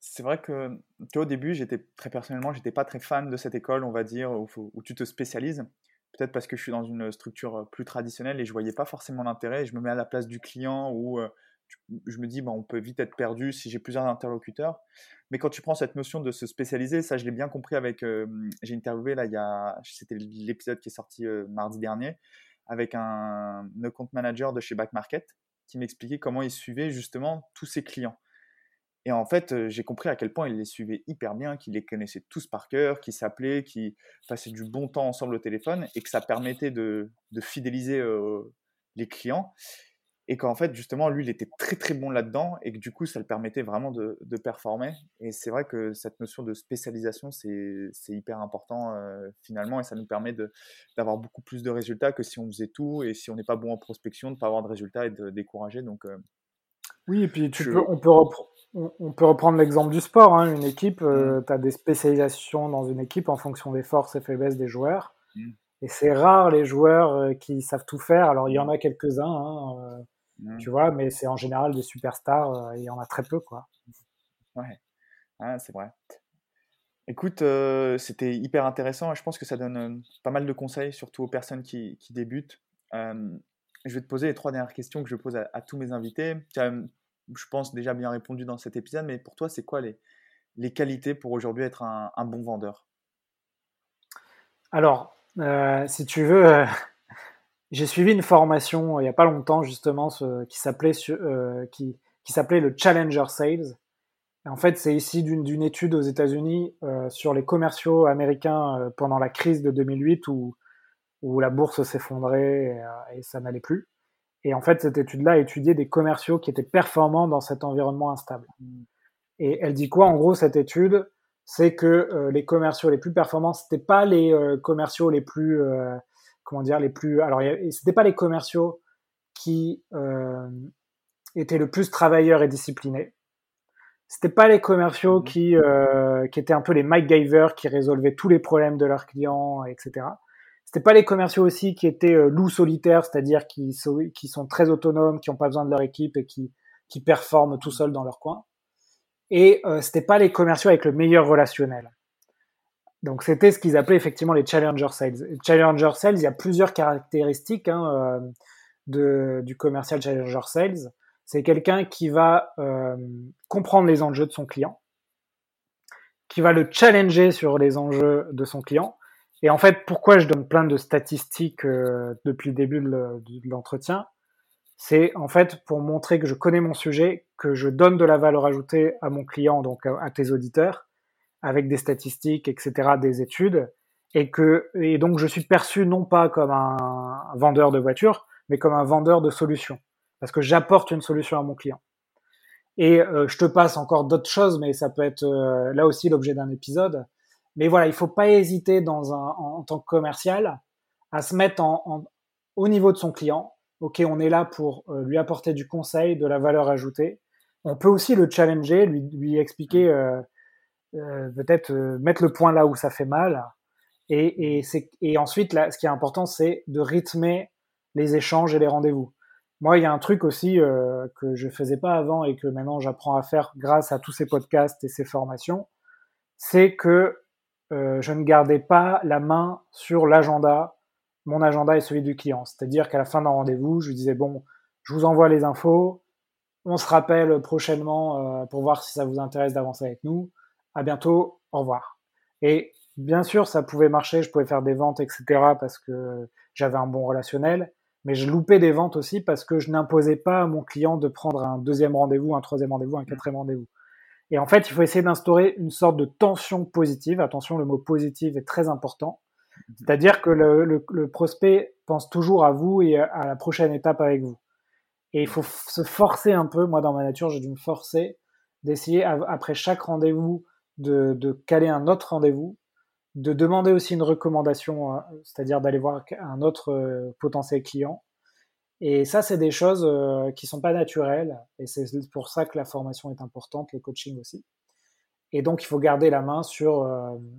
C'est vrai que, tu vois, au début, j'étais très personnellement, j'étais pas très fan de cette école, on va dire, où tu te spécialises. Peut-être parce que je suis dans une structure euh, plus traditionnelle et je voyais pas forcément l'intérêt. Je me mets à la place du client où euh, je me dis, bah, on peut vite être perdu si j'ai plusieurs interlocuteurs. Mais quand tu prends cette notion de se spécialiser, ça, je l'ai bien compris avec. euh, j'ai interviewé, là, il y a. C'était l'épisode qui est sorti mardi dernier, avec un, un account manager de chez Back Market qui m'expliquait comment il suivait justement tous ses clients. Et en fait, j'ai compris à quel point il les suivait hyper bien, qu'il les connaissait tous par cœur, qu'ils s'appelaient, qu'ils passaient du bon temps ensemble au téléphone et que ça permettait de, de fidéliser euh, les clients. Et qu'en fait, justement, lui, il était très très bon là-dedans et que du coup, ça le permettait vraiment de, de performer. Et c'est vrai que cette notion de spécialisation, c'est hyper important euh, finalement et ça nous permet d'avoir beaucoup plus de résultats que si on faisait tout et si on n'est pas bon en prospection, de ne pas avoir de résultats et de décourager. Donc, euh,
Oui, et puis tu
je...
peux, on peut, repre- on, peut reprendre l'exemple du sport. Hein. Une équipe,
Mm,
tu as des spécialisations dans une équipe en fonction des forces et faiblesses des joueurs.
mm,
Et c'est rare les joueurs euh, qui savent tout faire. Alors il y en
mm,
a quelques-uns, hein, euh,
mm.
tu vois, mais c'est en général des superstars. euh, Il y en a très peu, quoi.
Ouais, ah, c'est vrai. Écoute, euh, c'était hyper intéressant et je pense que ça donne euh, pas mal de conseils, surtout aux personnes qui, qui débutent. Euh, je vais te poser les trois dernières questions que je pose à, à tous mes invités. Tu as, euh, je pense, déjà bien répondu dans cet épisode, mais pour toi, c'est quoi les, qualités pour aujourd'hui être un, bon vendeur?
Alors, euh, si tu veux, euh, j'ai suivi une formation euh, il n'y a pas longtemps justement qui s'appelait qui, le Challenger Sales. En fait, c'est ici d'une étude aux États-Unis sur les commerciaux américains pendant la crise de 2008 où, où la bourse s'effondrait et ça n'allait plus. Et en fait, cette étude-là étudiait des commerciaux qui étaient performants dans cet environnement instable. Et elle dit quoi En gros, cette étude, c'est que euh, les commerciaux les plus performants, c'était pas les euh, commerciaux les plus, euh, comment dire, les plus. Alors, a- c'était pas les commerciaux qui euh, étaient le plus travailleurs et disciplinés. C'était pas les commerciaux
Mhm.
qui, euh, qui étaient un peu les MacGyver qui résolvaient tous les problèmes de leurs clients, etc. C'était pas les commerciaux aussi qui étaient euh, loups solitaires, c'est-à-dire qui, sont- qui sont très autonomes, qui n'ont pas besoin de leur équipe et qui, qui performent tout seuls dans leur coin. Et euh, c'était pas les commerciaux avec le meilleur relationnel. Donc c'était ce qu'ils appelaient effectivement les challenger sales. Challenger sales, il y a plusieurs caractéristiques hein, euh, de, du commercial challenger sales. C'est quelqu'un qui va euh, comprendre les enjeux de son client, qui va le challenger sur les enjeux de son client. Et en fait, pourquoi je donne plein de statistiques euh, depuis le début de le- de l'entretien? C'est en fait pour montrer que je connais mon sujet, que je donne de la valeur ajoutée à mon client, donc à, à tes auditeurs, avec des statistiques, etc., des études, et que et donc je suis perçu non pas comme un vendeur de voitures, mais comme un vendeur de solutions, parce que j'apporte une solution à mon client. Et euh, je te passe encore d'autres choses, mais ça peut être euh, là aussi l'objet d'un épisode. Mais voilà, il faut pas hésiter dans un, en, en tant que commercial à se mettre en, en, au niveau de son client. Ok, on est là pour euh, lui apporter du conseil, de la valeur ajoutée. On peut aussi le challenger, lui, lui expliquer, euh, euh, peut-être euh, mettre le point là où ça fait mal. Et, et, c'est, et ensuite, là, ce qui est important, c'est de rythmer les échanges et les rendez-vous. Moi, il y a un truc aussi euh, que je faisais pas avant et que maintenant j'apprends à faire grâce à tous ces podcasts et ces formations, c'est que je ne gardais pas la main sur l'agenda, mon agenda et celui du client. C'est-à-dire qu'à la fin d'un rendez-vous, je lui disais, bon, je vous envoie les infos, on se rappelle prochainement pour voir si ça vous intéresse d'avancer avec nous. À bientôt, au revoir. Et bien sûr, ça pouvait marcher, je pouvais faire des ventes, etc. parce que j'avais un bon relationnel mais je loupais des ventes aussi parce que je n'imposais pas à mon client de prendre un deuxième rendez-vous, un troisième rendez-vous, un quatrième rendez-vous. Et en fait, il faut essayer d'instaurer une sorte de tension positive. Attention, le mot positive est très important. C'est-à-dire que le, prospect pense toujours à vous et à la prochaine étape avec vous. Et il faut se forcer un peu. Moi, dans ma nature, j'ai dû me forcer d'essayer, après chaque rendez-vous, de, de caler un autre rendez-vous de demander aussi une recommandation, euh, c'est-à-dire d'aller voir un autre euh, potentiel client. Et ça, c'est des choses euh, qui sont pas naturelles, et c'est pour ça que la formation est importante, le coaching aussi. Et donc, il faut garder la main sur,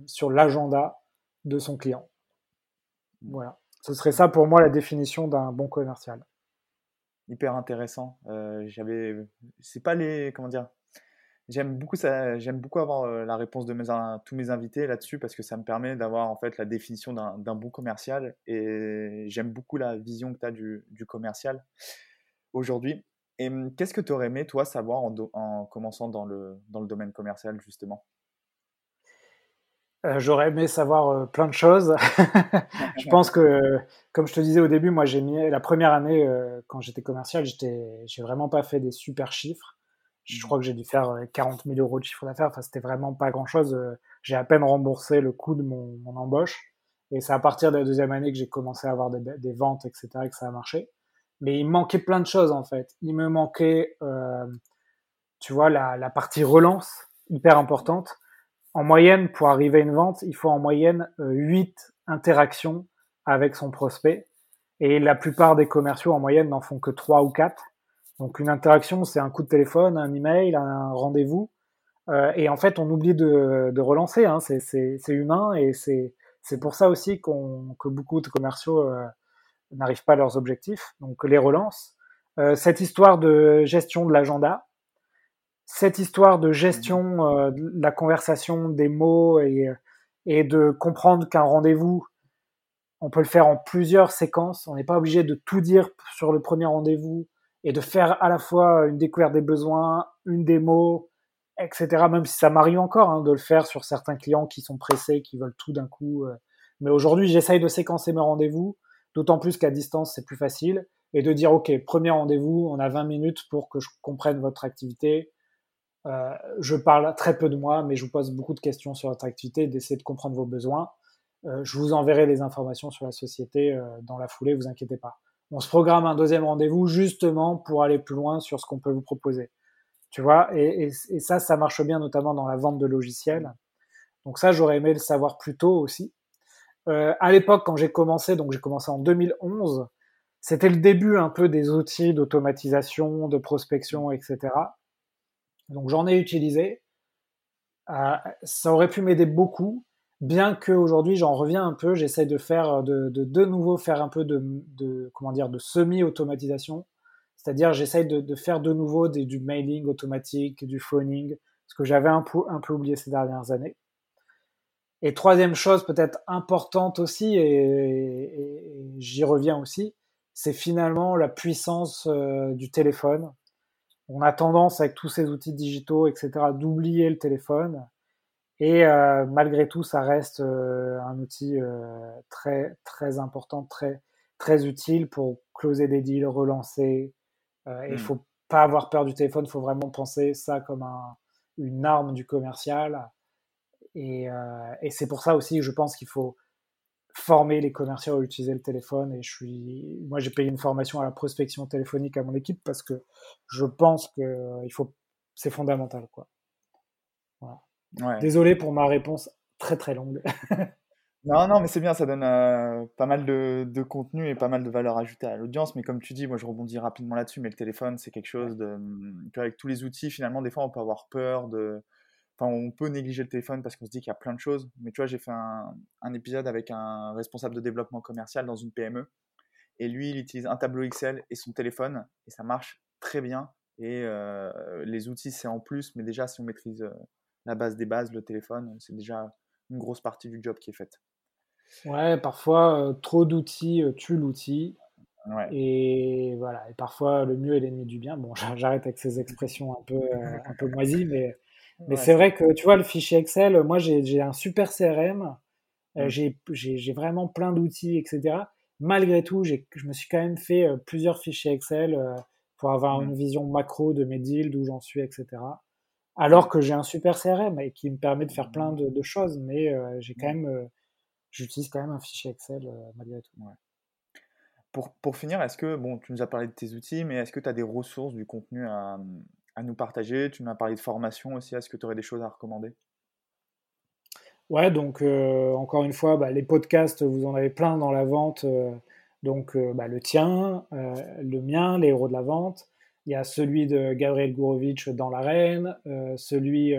sur l'agenda de son client. Voilà. Ce serait ça pour moi la définition d'un bon commercial.
Hyper intéressant. J'avais, c'est pas les, comment dire, J'aime beaucoup j'aime beaucoup avoir la réponse de tous mes invités là-dessus parce que ça me permet d'avoir en fait la définition d'un bon commercial et j'aime beaucoup la vision que tu as du, commercial aujourd'hui. Et mmh, qu'est-ce que tu aurais aimé toi savoir en, en, commençant dans le, dans le domaine commercial justement?
Euh, J'aurais aimé savoir plein de choses. je pense que, comme je te disais au début, moi j'ai la première année quand j'étais commercial, j'ai vraiment pas fait des super chiffres. Je crois que j'ai dû faire 40 euh, 000 euros de chiffre d'affaires. Enfin, c'était vraiment pas grand chose. J'ai à peine remboursé le coût de mon, mon embauche. Et c'est à partir de la deuxième année que j'ai commencé à avoir des, des, ventes, etc., que ça a marché. Mais il manquait plein de choses, en fait. Il me manquait, euh, tu vois, la, la, partie relance, hyper importante. En moyenne, pour arriver à une vente, il faut en moyenne euh, 8 interactions avec son prospect. Et la plupart des commerciaux, en moyenne, n'en font que 3 ou 4. Donc une interaction, c'est un coup de téléphone, un email, un rendez-vous. Euh, et en fait, on oublie de, de relancer. Hein. C'est humain et c'est pour ça aussi que beaucoup de commerciaux euh, n'arrivent pas à leurs objectifs. Donc les relances. Euh, cette histoire de gestion de l'agenda, cette histoire de gestion euh, de la conversation, des mots et, et de comprendre qu'un rendez-vous, on peut le faire en plusieurs séquences. On n'est pas obligé de tout dire sur le premier rendez-vous et de faire à la fois une découverte des besoins, une démo, etc. Même si ça m'arrive encore hein, de le faire sur certains clients qui sont pressés, qui veulent tout d'un coup. Euh. Mais aujourd'hui, j'essaye de séquencer mes rendez-vous, d'autant plus qu'à distance, c'est plus facile, et de dire, OK, premier rendez-vous, on a 20 minutes pour que je comprenne votre activité. Euh, je parle très peu de moi, mais je vous pose beaucoup de questions sur votre activité, d'essayer de comprendre vos besoins. Euh, je vous enverrai les informations sur la société euh, dans la foulée, vous inquiétez pas on se programme un deuxième rendez-vous justement pour aller plus loin sur ce qu'on peut vous proposer. Tu vois, et, ça, ça marche bien notamment dans la vente de logiciels. Donc ça, j'aurais aimé le savoir plus tôt aussi. Euh, à l'époque, quand j'ai commencé, donc j'ai commencé en 2011, c'était le début un peu des outils d'automatisation, de prospection, etc. Donc j'en ai utilisé. Euh, ça aurait pu m'aider beaucoup, bien qu'aujourd'hui j'en reviens un peu, j'essaie de faire de, de, de nouveau faire un peu de, de comment dire de semi-automatisation, c'est-à-dire j'essaie de, de, faire de nouveau des, du mailing automatique, du phoning, ce que j'avais un peu, un peu oublié ces dernières années. Et troisième chose peut-être importante aussi, et, et, j'y reviens aussi, c'est finalement la puissance euh, du téléphone. On a tendance avec tous ces outils digitaux, etc., d'oublier le téléphone et euh, malgré tout, ça reste euh, un outil euh, très très important, très très utile pour closer des deals, relancer. Il mmh. faut pas avoir peur du téléphone, il faut vraiment penser ça comme un, une arme du commercial. Et, et c'est pour ça aussi que je pense qu'il faut former les commerciaux à utiliser le téléphone. Et je suis, moi, j'ai payé une formation à la prospection téléphonique à mon équipe parce que je pense que il faut, c'est fondamental, quoi. Voilà. Désolé pour ma réponse très très longue.
non, non, mais c'est bien, ça donne euh, pas mal de, de, contenu et pas mal de valeur ajoutée à l'audience. Mais comme tu dis, moi je rebondis rapidement là-dessus, mais le téléphone, c'est quelque chose de. Avec tous les outils, finalement, des fois on peut avoir peur de. Enfin, on peut négliger le téléphone parce qu'on se dit qu'il y a plein de choses. Mais tu vois, j'ai fait un, un, épisode avec un responsable de développement commercial dans une PME. Et lui, il utilise un tableau Excel et son téléphone. Et ça marche très bien. Et euh, les outils, c'est en plus. Mais déjà, si on maîtrise euh, la base des bases, le téléphone, c'est déjà une grosse partie du job qui est faite.
Ouais, parfois, trop d'outils tue l'outil. Et voilà. Et parfois, le mieux est l'ennemi du bien. Bon, j'arrête avec ces expressions un peu, un peu moisies, mais, mais c'est vrai que tu vois, le fichier Excel, moi, j'ai un super CRM. Mmh. J'ai vraiment plein d'outils, etc. Malgré tout, je me suis quand même fait plusieurs fichiers Excel pour avoir mmh. une vision macro de mes deals, d'où j'en suis, etc. Alors que j'ai un super CRM et qui me permet de faire plein de, de choses, mais j'ai quand même j'utilise quand même un fichier Excel euh, malgré tout.
Pour, pour, finir, est-ce que, bon, tu nous as parlé de tes outils, mais est-ce que tu as des ressources, du contenu à, à nous partager? Tu nous as parlé de formation aussi, est-ce que tu aurais des choses à recommander?
Ouais, donc euh, encore une fois, bah, les podcasts, vous en avez plein dans la vente. Euh, donc bah, le tien, le mien, les héros de la vente. Il y a celui de Gabriel Gourovitch dans l'arène, celui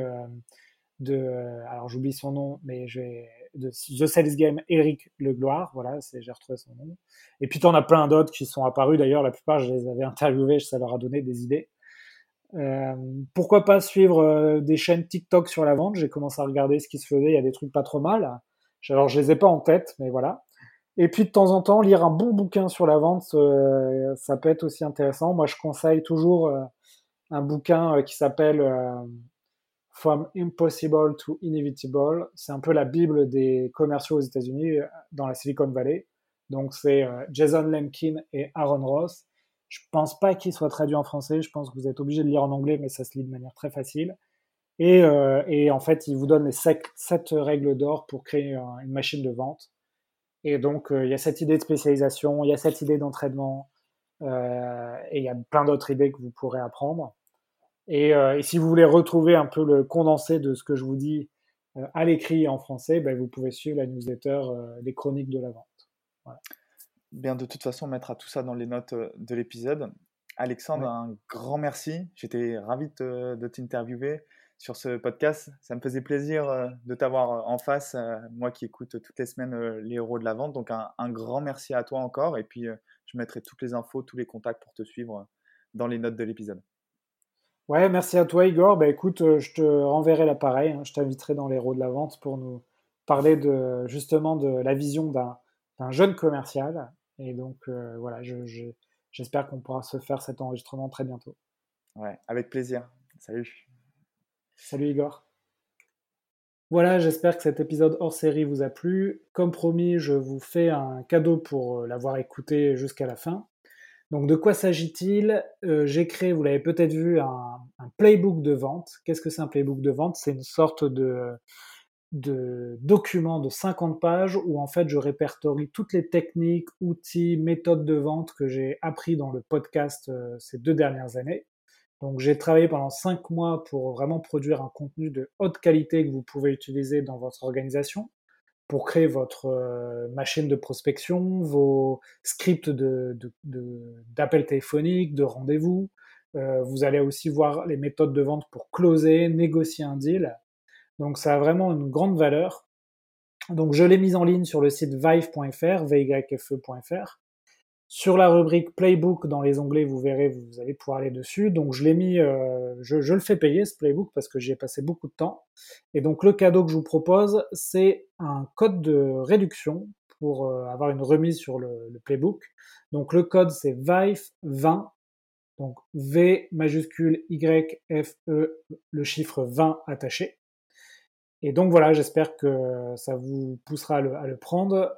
de, alors j'oublie son nom, mais j'ai de The Sales Game, Eric Legloire, voilà, j'ai retrouvé son nom. Et puis tu en as plein d'autres qui sont apparus, d'ailleurs la plupart je les avais interviewés, ça leur a donné des idées. Euh, pourquoi pas suivre euh, des chaînes TikTok sur la vente? J'ai commencé à regarder ce qui se faisait, il y a des trucs pas trop mal. Alors je les ai pas en tête, mais voilà. Et puis de temps en temps, lire un bon bouquin sur la vente, euh, ça peut être aussi intéressant. Moi je conseille toujours un bouquin qui s'appelle From Impossible to Inevitable. C'est un peu la Bible des commerciaux aux États-Unis, euh, dans la Silicon Valley. Donc c'est euh, Jason Lemkin et Aaron Ross. Je pense pas qu'il soit traduit en français. Je pense que vous êtes obligé de lire en anglais, mais ça se lit de manière très facile. Et, euh, et en fait, il vous donne les sept, règles d'or pour créer une machine de vente. Et donc, il y a cette idée de spécialisation, il y a cette idée d'entraînement, et il y a plein d'autres idées que vous pourrez apprendre. Euh, et, si vous voulez retrouver un peu le condensé de ce que je vous dis euh, à l'écrit en français, ben, vous pouvez suivre la newsletter des euh, chroniques de la vente.
Bien, de toute façon, on mettra tout ça dans les notes de l'épisode. Alexandre, un grand merci. J'étais ravi de, t'interviewer sur ce podcast. Ça me faisait plaisir de t'avoir en face, moi qui écoute toutes les semaines les héros de la vente. Donc un, un, grand merci à toi encore. Et puis je mettrai toutes les infos, tous les contacts pour te suivre dans les notes de l'épisode.
Ouais, merci à toi Igor. Bah, écoute, euh, je te renverrai l'appareil. Hein. Je t'inviterai dans les héros de la vente pour nous parler de justement de la vision d'un jeune commercial. Et donc euh, voilà, j'espère qu'on pourra se faire cet enregistrement très bientôt.
Ouais, avec plaisir. Salut.
Salut Igor. Voilà, j'espère que cet épisode hors série vous a plu. Comme promis, je vous fais un cadeau pour euh, l'avoir écouté jusqu'à la fin. Donc de quoi s'agit-il? Euh, J'ai créé, vous l'avez peut-être vu, un, playbook de vente. Qu'est-ce que c'est un playbook de vente? C'est une sorte de, document de 50 pages où en fait je répertorie toutes les techniques, outils, méthodes de vente que j'ai appris dans le podcast euh, ces deux dernières années. Donc j'ai travaillé pendant 5 mois pour vraiment produire un contenu de haute qualité que vous pouvez utiliser dans votre organisation pour créer votre euh, machine de prospection, vos scripts d'appels de, téléphoniques, de rendez-vous. Euh, vous allez aussi voir les méthodes de vente pour closer, négocier un deal. Donc ça a vraiment une grande valeur. Donc je l'ai mise en ligne sur le site vive.fr, vyfe.fr. Sur la rubrique Playbook, dans les onglets, vous verrez, vous allez pouvoir aller dessus. Donc je l'ai mis, euh, je, le fais payer ce Playbook parce que j'y ai passé beaucoup de temps. Et donc le cadeau que je vous propose, c'est un code de réduction pour euh, avoir une remise sur le, Playbook. Donc le code c'est VIFE20, donc V majuscule Y F E, le chiffre 20 attaché. Et donc voilà, j'espère que ça vous poussera à le prendre.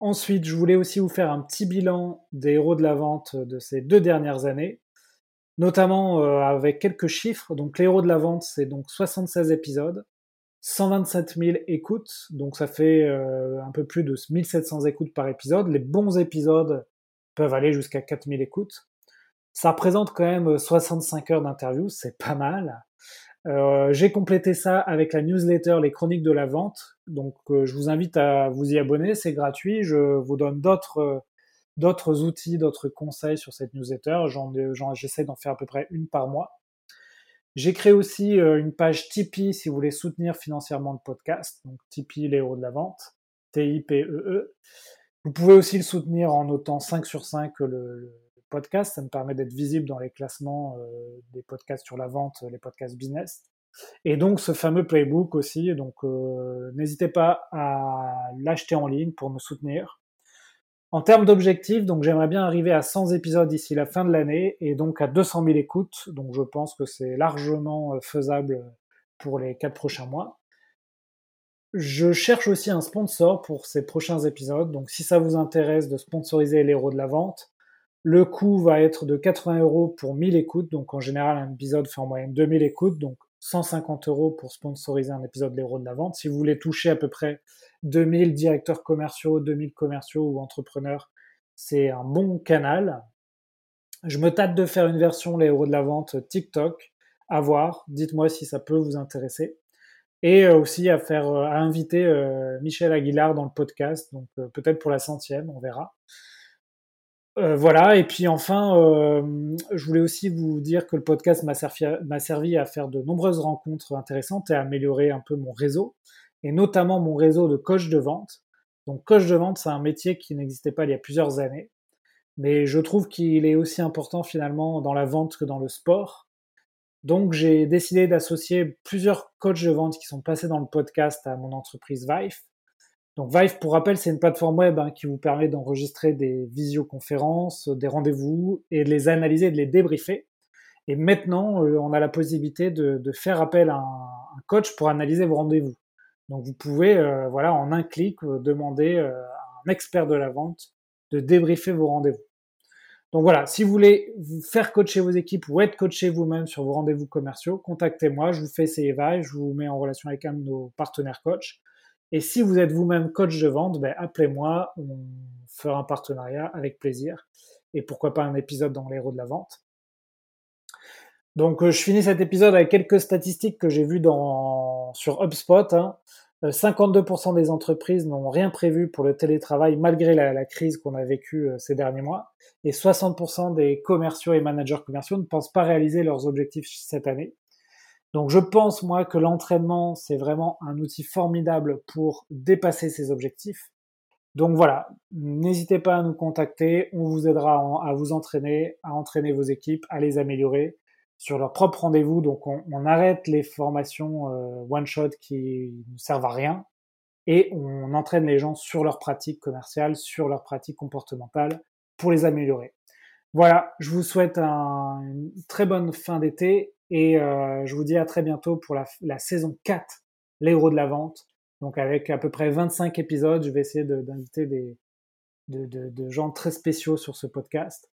Ensuite, je voulais aussi vous faire un petit bilan des héros de la vente de ces deux dernières années, notamment euh, avec quelques chiffres. Donc, les héros de la vente, c'est donc 76 épisodes, 127 000 écoutes, donc ça fait euh, un peu plus de 1700 écoutes par épisode. Les bons épisodes peuvent aller jusqu'à 4000 écoutes. Ça représente quand même 65 heures d'interview, c'est pas mal. Euh, j'ai complété ça avec la newsletter Les Chroniques de la Vente. Donc, euh, je vous invite à vous y abonner, c'est gratuit. Je vous donne d'autres euh, d'autres outils, d'autres conseils sur cette newsletter. J'essaie d'en faire à peu près une par mois. J'ai créé aussi une page Tipeee si vous voulez soutenir financièrement le podcast. Donc Tipeee, les héros de la vente, T-I-P-E-E. -E. Vous pouvez aussi le soutenir en notant 5 sur 5 le, podcast. Ça me permet d'être visible dans les classements euh, des podcasts sur la vente, les podcasts business. Et donc ce fameux playbook aussi, donc n'hésitez pas à l'acheter en ligne pour me soutenir. En termes d'objectifs, donc j'aimerais bien arriver à 100 épisodes d'ici la fin de l'année et donc à 200 000 écoutes. Donc je pense que c'est largement faisable pour les quatre prochains mois. Je cherche aussi un sponsor pour ces prochains épisodes. Donc si ça vous intéresse de sponsoriser l'héros de la vente, le coût va être de 80 euros pour 1000 écoutes. Donc en général, un épisode fait en moyenne 2000 écoutes. Donc 150 euros pour sponsoriser un épisode de l'héros de la vente. Si vous voulez toucher à peu près 2000 directeurs commerciaux, 2000 commerciaux ou entrepreneurs, c'est un bon canal. Je me tâte de faire une version les héros de la vente TikTok. À voir. Dites-moi si ça peut vous intéresser. Et euh, aussi à faire, euh, à inviter euh, Michel Aguilar dans le podcast. Donc peut-être pour la centième, on verra. Voilà, et puis enfin, je voulais aussi vous dire que le podcast m'a servi, servi, à faire de nombreuses rencontres intéressantes et à améliorer un peu mon réseau et notamment mon réseau de coach de vente. Donc coach de vente, c'est un métier qui n'existait pas il y a plusieurs années, mais je trouve qu'il est aussi important finalement dans la vente que dans le sport. Donc j'ai décidé d'associer plusieurs coachs de vente qui sont passés dans le podcast à mon entreprise Vive. Donc Vive, pour rappel, c'est une plateforme web hein, qui vous permet d'enregistrer des visioconférences, des rendez-vous et de les analyser, de les débriefer. Et maintenant, euh, on a la possibilité de, faire appel à un coach pour analyser vos rendez-vous. Donc vous pouvez, euh, voilà, en un clic, euh, demander à un expert de la vente de débriefer vos rendez-vous. Donc voilà, si vous voulez faire coacher vos équipes ou être coaché vous-même sur vos rendez-vous commerciaux, contactez-moi, je vous fais ces évaluations, je vous mets en relation avec un de nos partenaires coach. Et si vous êtes vous-même coach de vente, ben, appelez-moi, on fera un partenariat avec plaisir. Et pourquoi pas un épisode dans l'héros de la vente. Donc je finis cet épisode avec quelques statistiques que j'ai vues dans, sur HubSpot. Hein. 52% euh, des entreprises n'ont rien prévu pour le télétravail malgré la, crise qu'on a vécue euh, ces derniers mois. Et 60% des commerciaux et managers commerciaux ne pensent pas réaliser leurs objectifs cette année. Donc je pense moi que l'entraînement, c'est vraiment un outil formidable pour dépasser ces objectifs. Donc voilà, n'hésitez pas à nous contacter, on vous aidera à vous entraîner, à entraîner vos équipes, à les améliorer sur leur propre rendez-vous. Donc on, arrête les formations euh, one-shot qui ne servent à rien et on entraîne les gens sur leurs pratiques commerciales, sur leurs pratiques comportementales pour les améliorer. Voilà, je vous souhaite une très bonne fin d'été et euh, je vous dis à très bientôt pour la, saison 4, l'héros de la vente. Donc avec à peu près 25 épisodes, je vais essayer d'inviter des, de, gens très spéciaux sur ce podcast.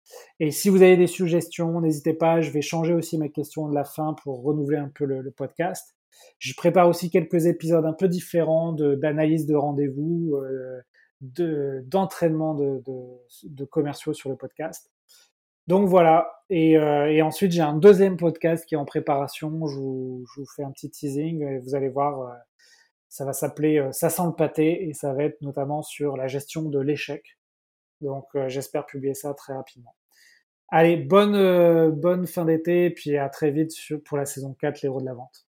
Et si vous avez des suggestions, n'hésitez pas, je vais changer aussi mes questions de la fin pour renouveler un peu le, podcast. Je prépare aussi quelques épisodes un peu différents d'analyse de, rendez-vous, euh, d'entraînement de, de, commerciaux sur le podcast. Donc voilà, et, euh, et ensuite j'ai un deuxième podcast qui est en préparation, je vous, fais un petit teasing, et vous allez voir, euh, ça va s'appeler Ça sent le pâté, et ça va être notamment sur la gestion de l'échec. Donc euh, j'espère publier ça très rapidement. Allez, bonne, euh, bonne fin d'été, et puis à très vite pour la saison 4, l'héros de la vente.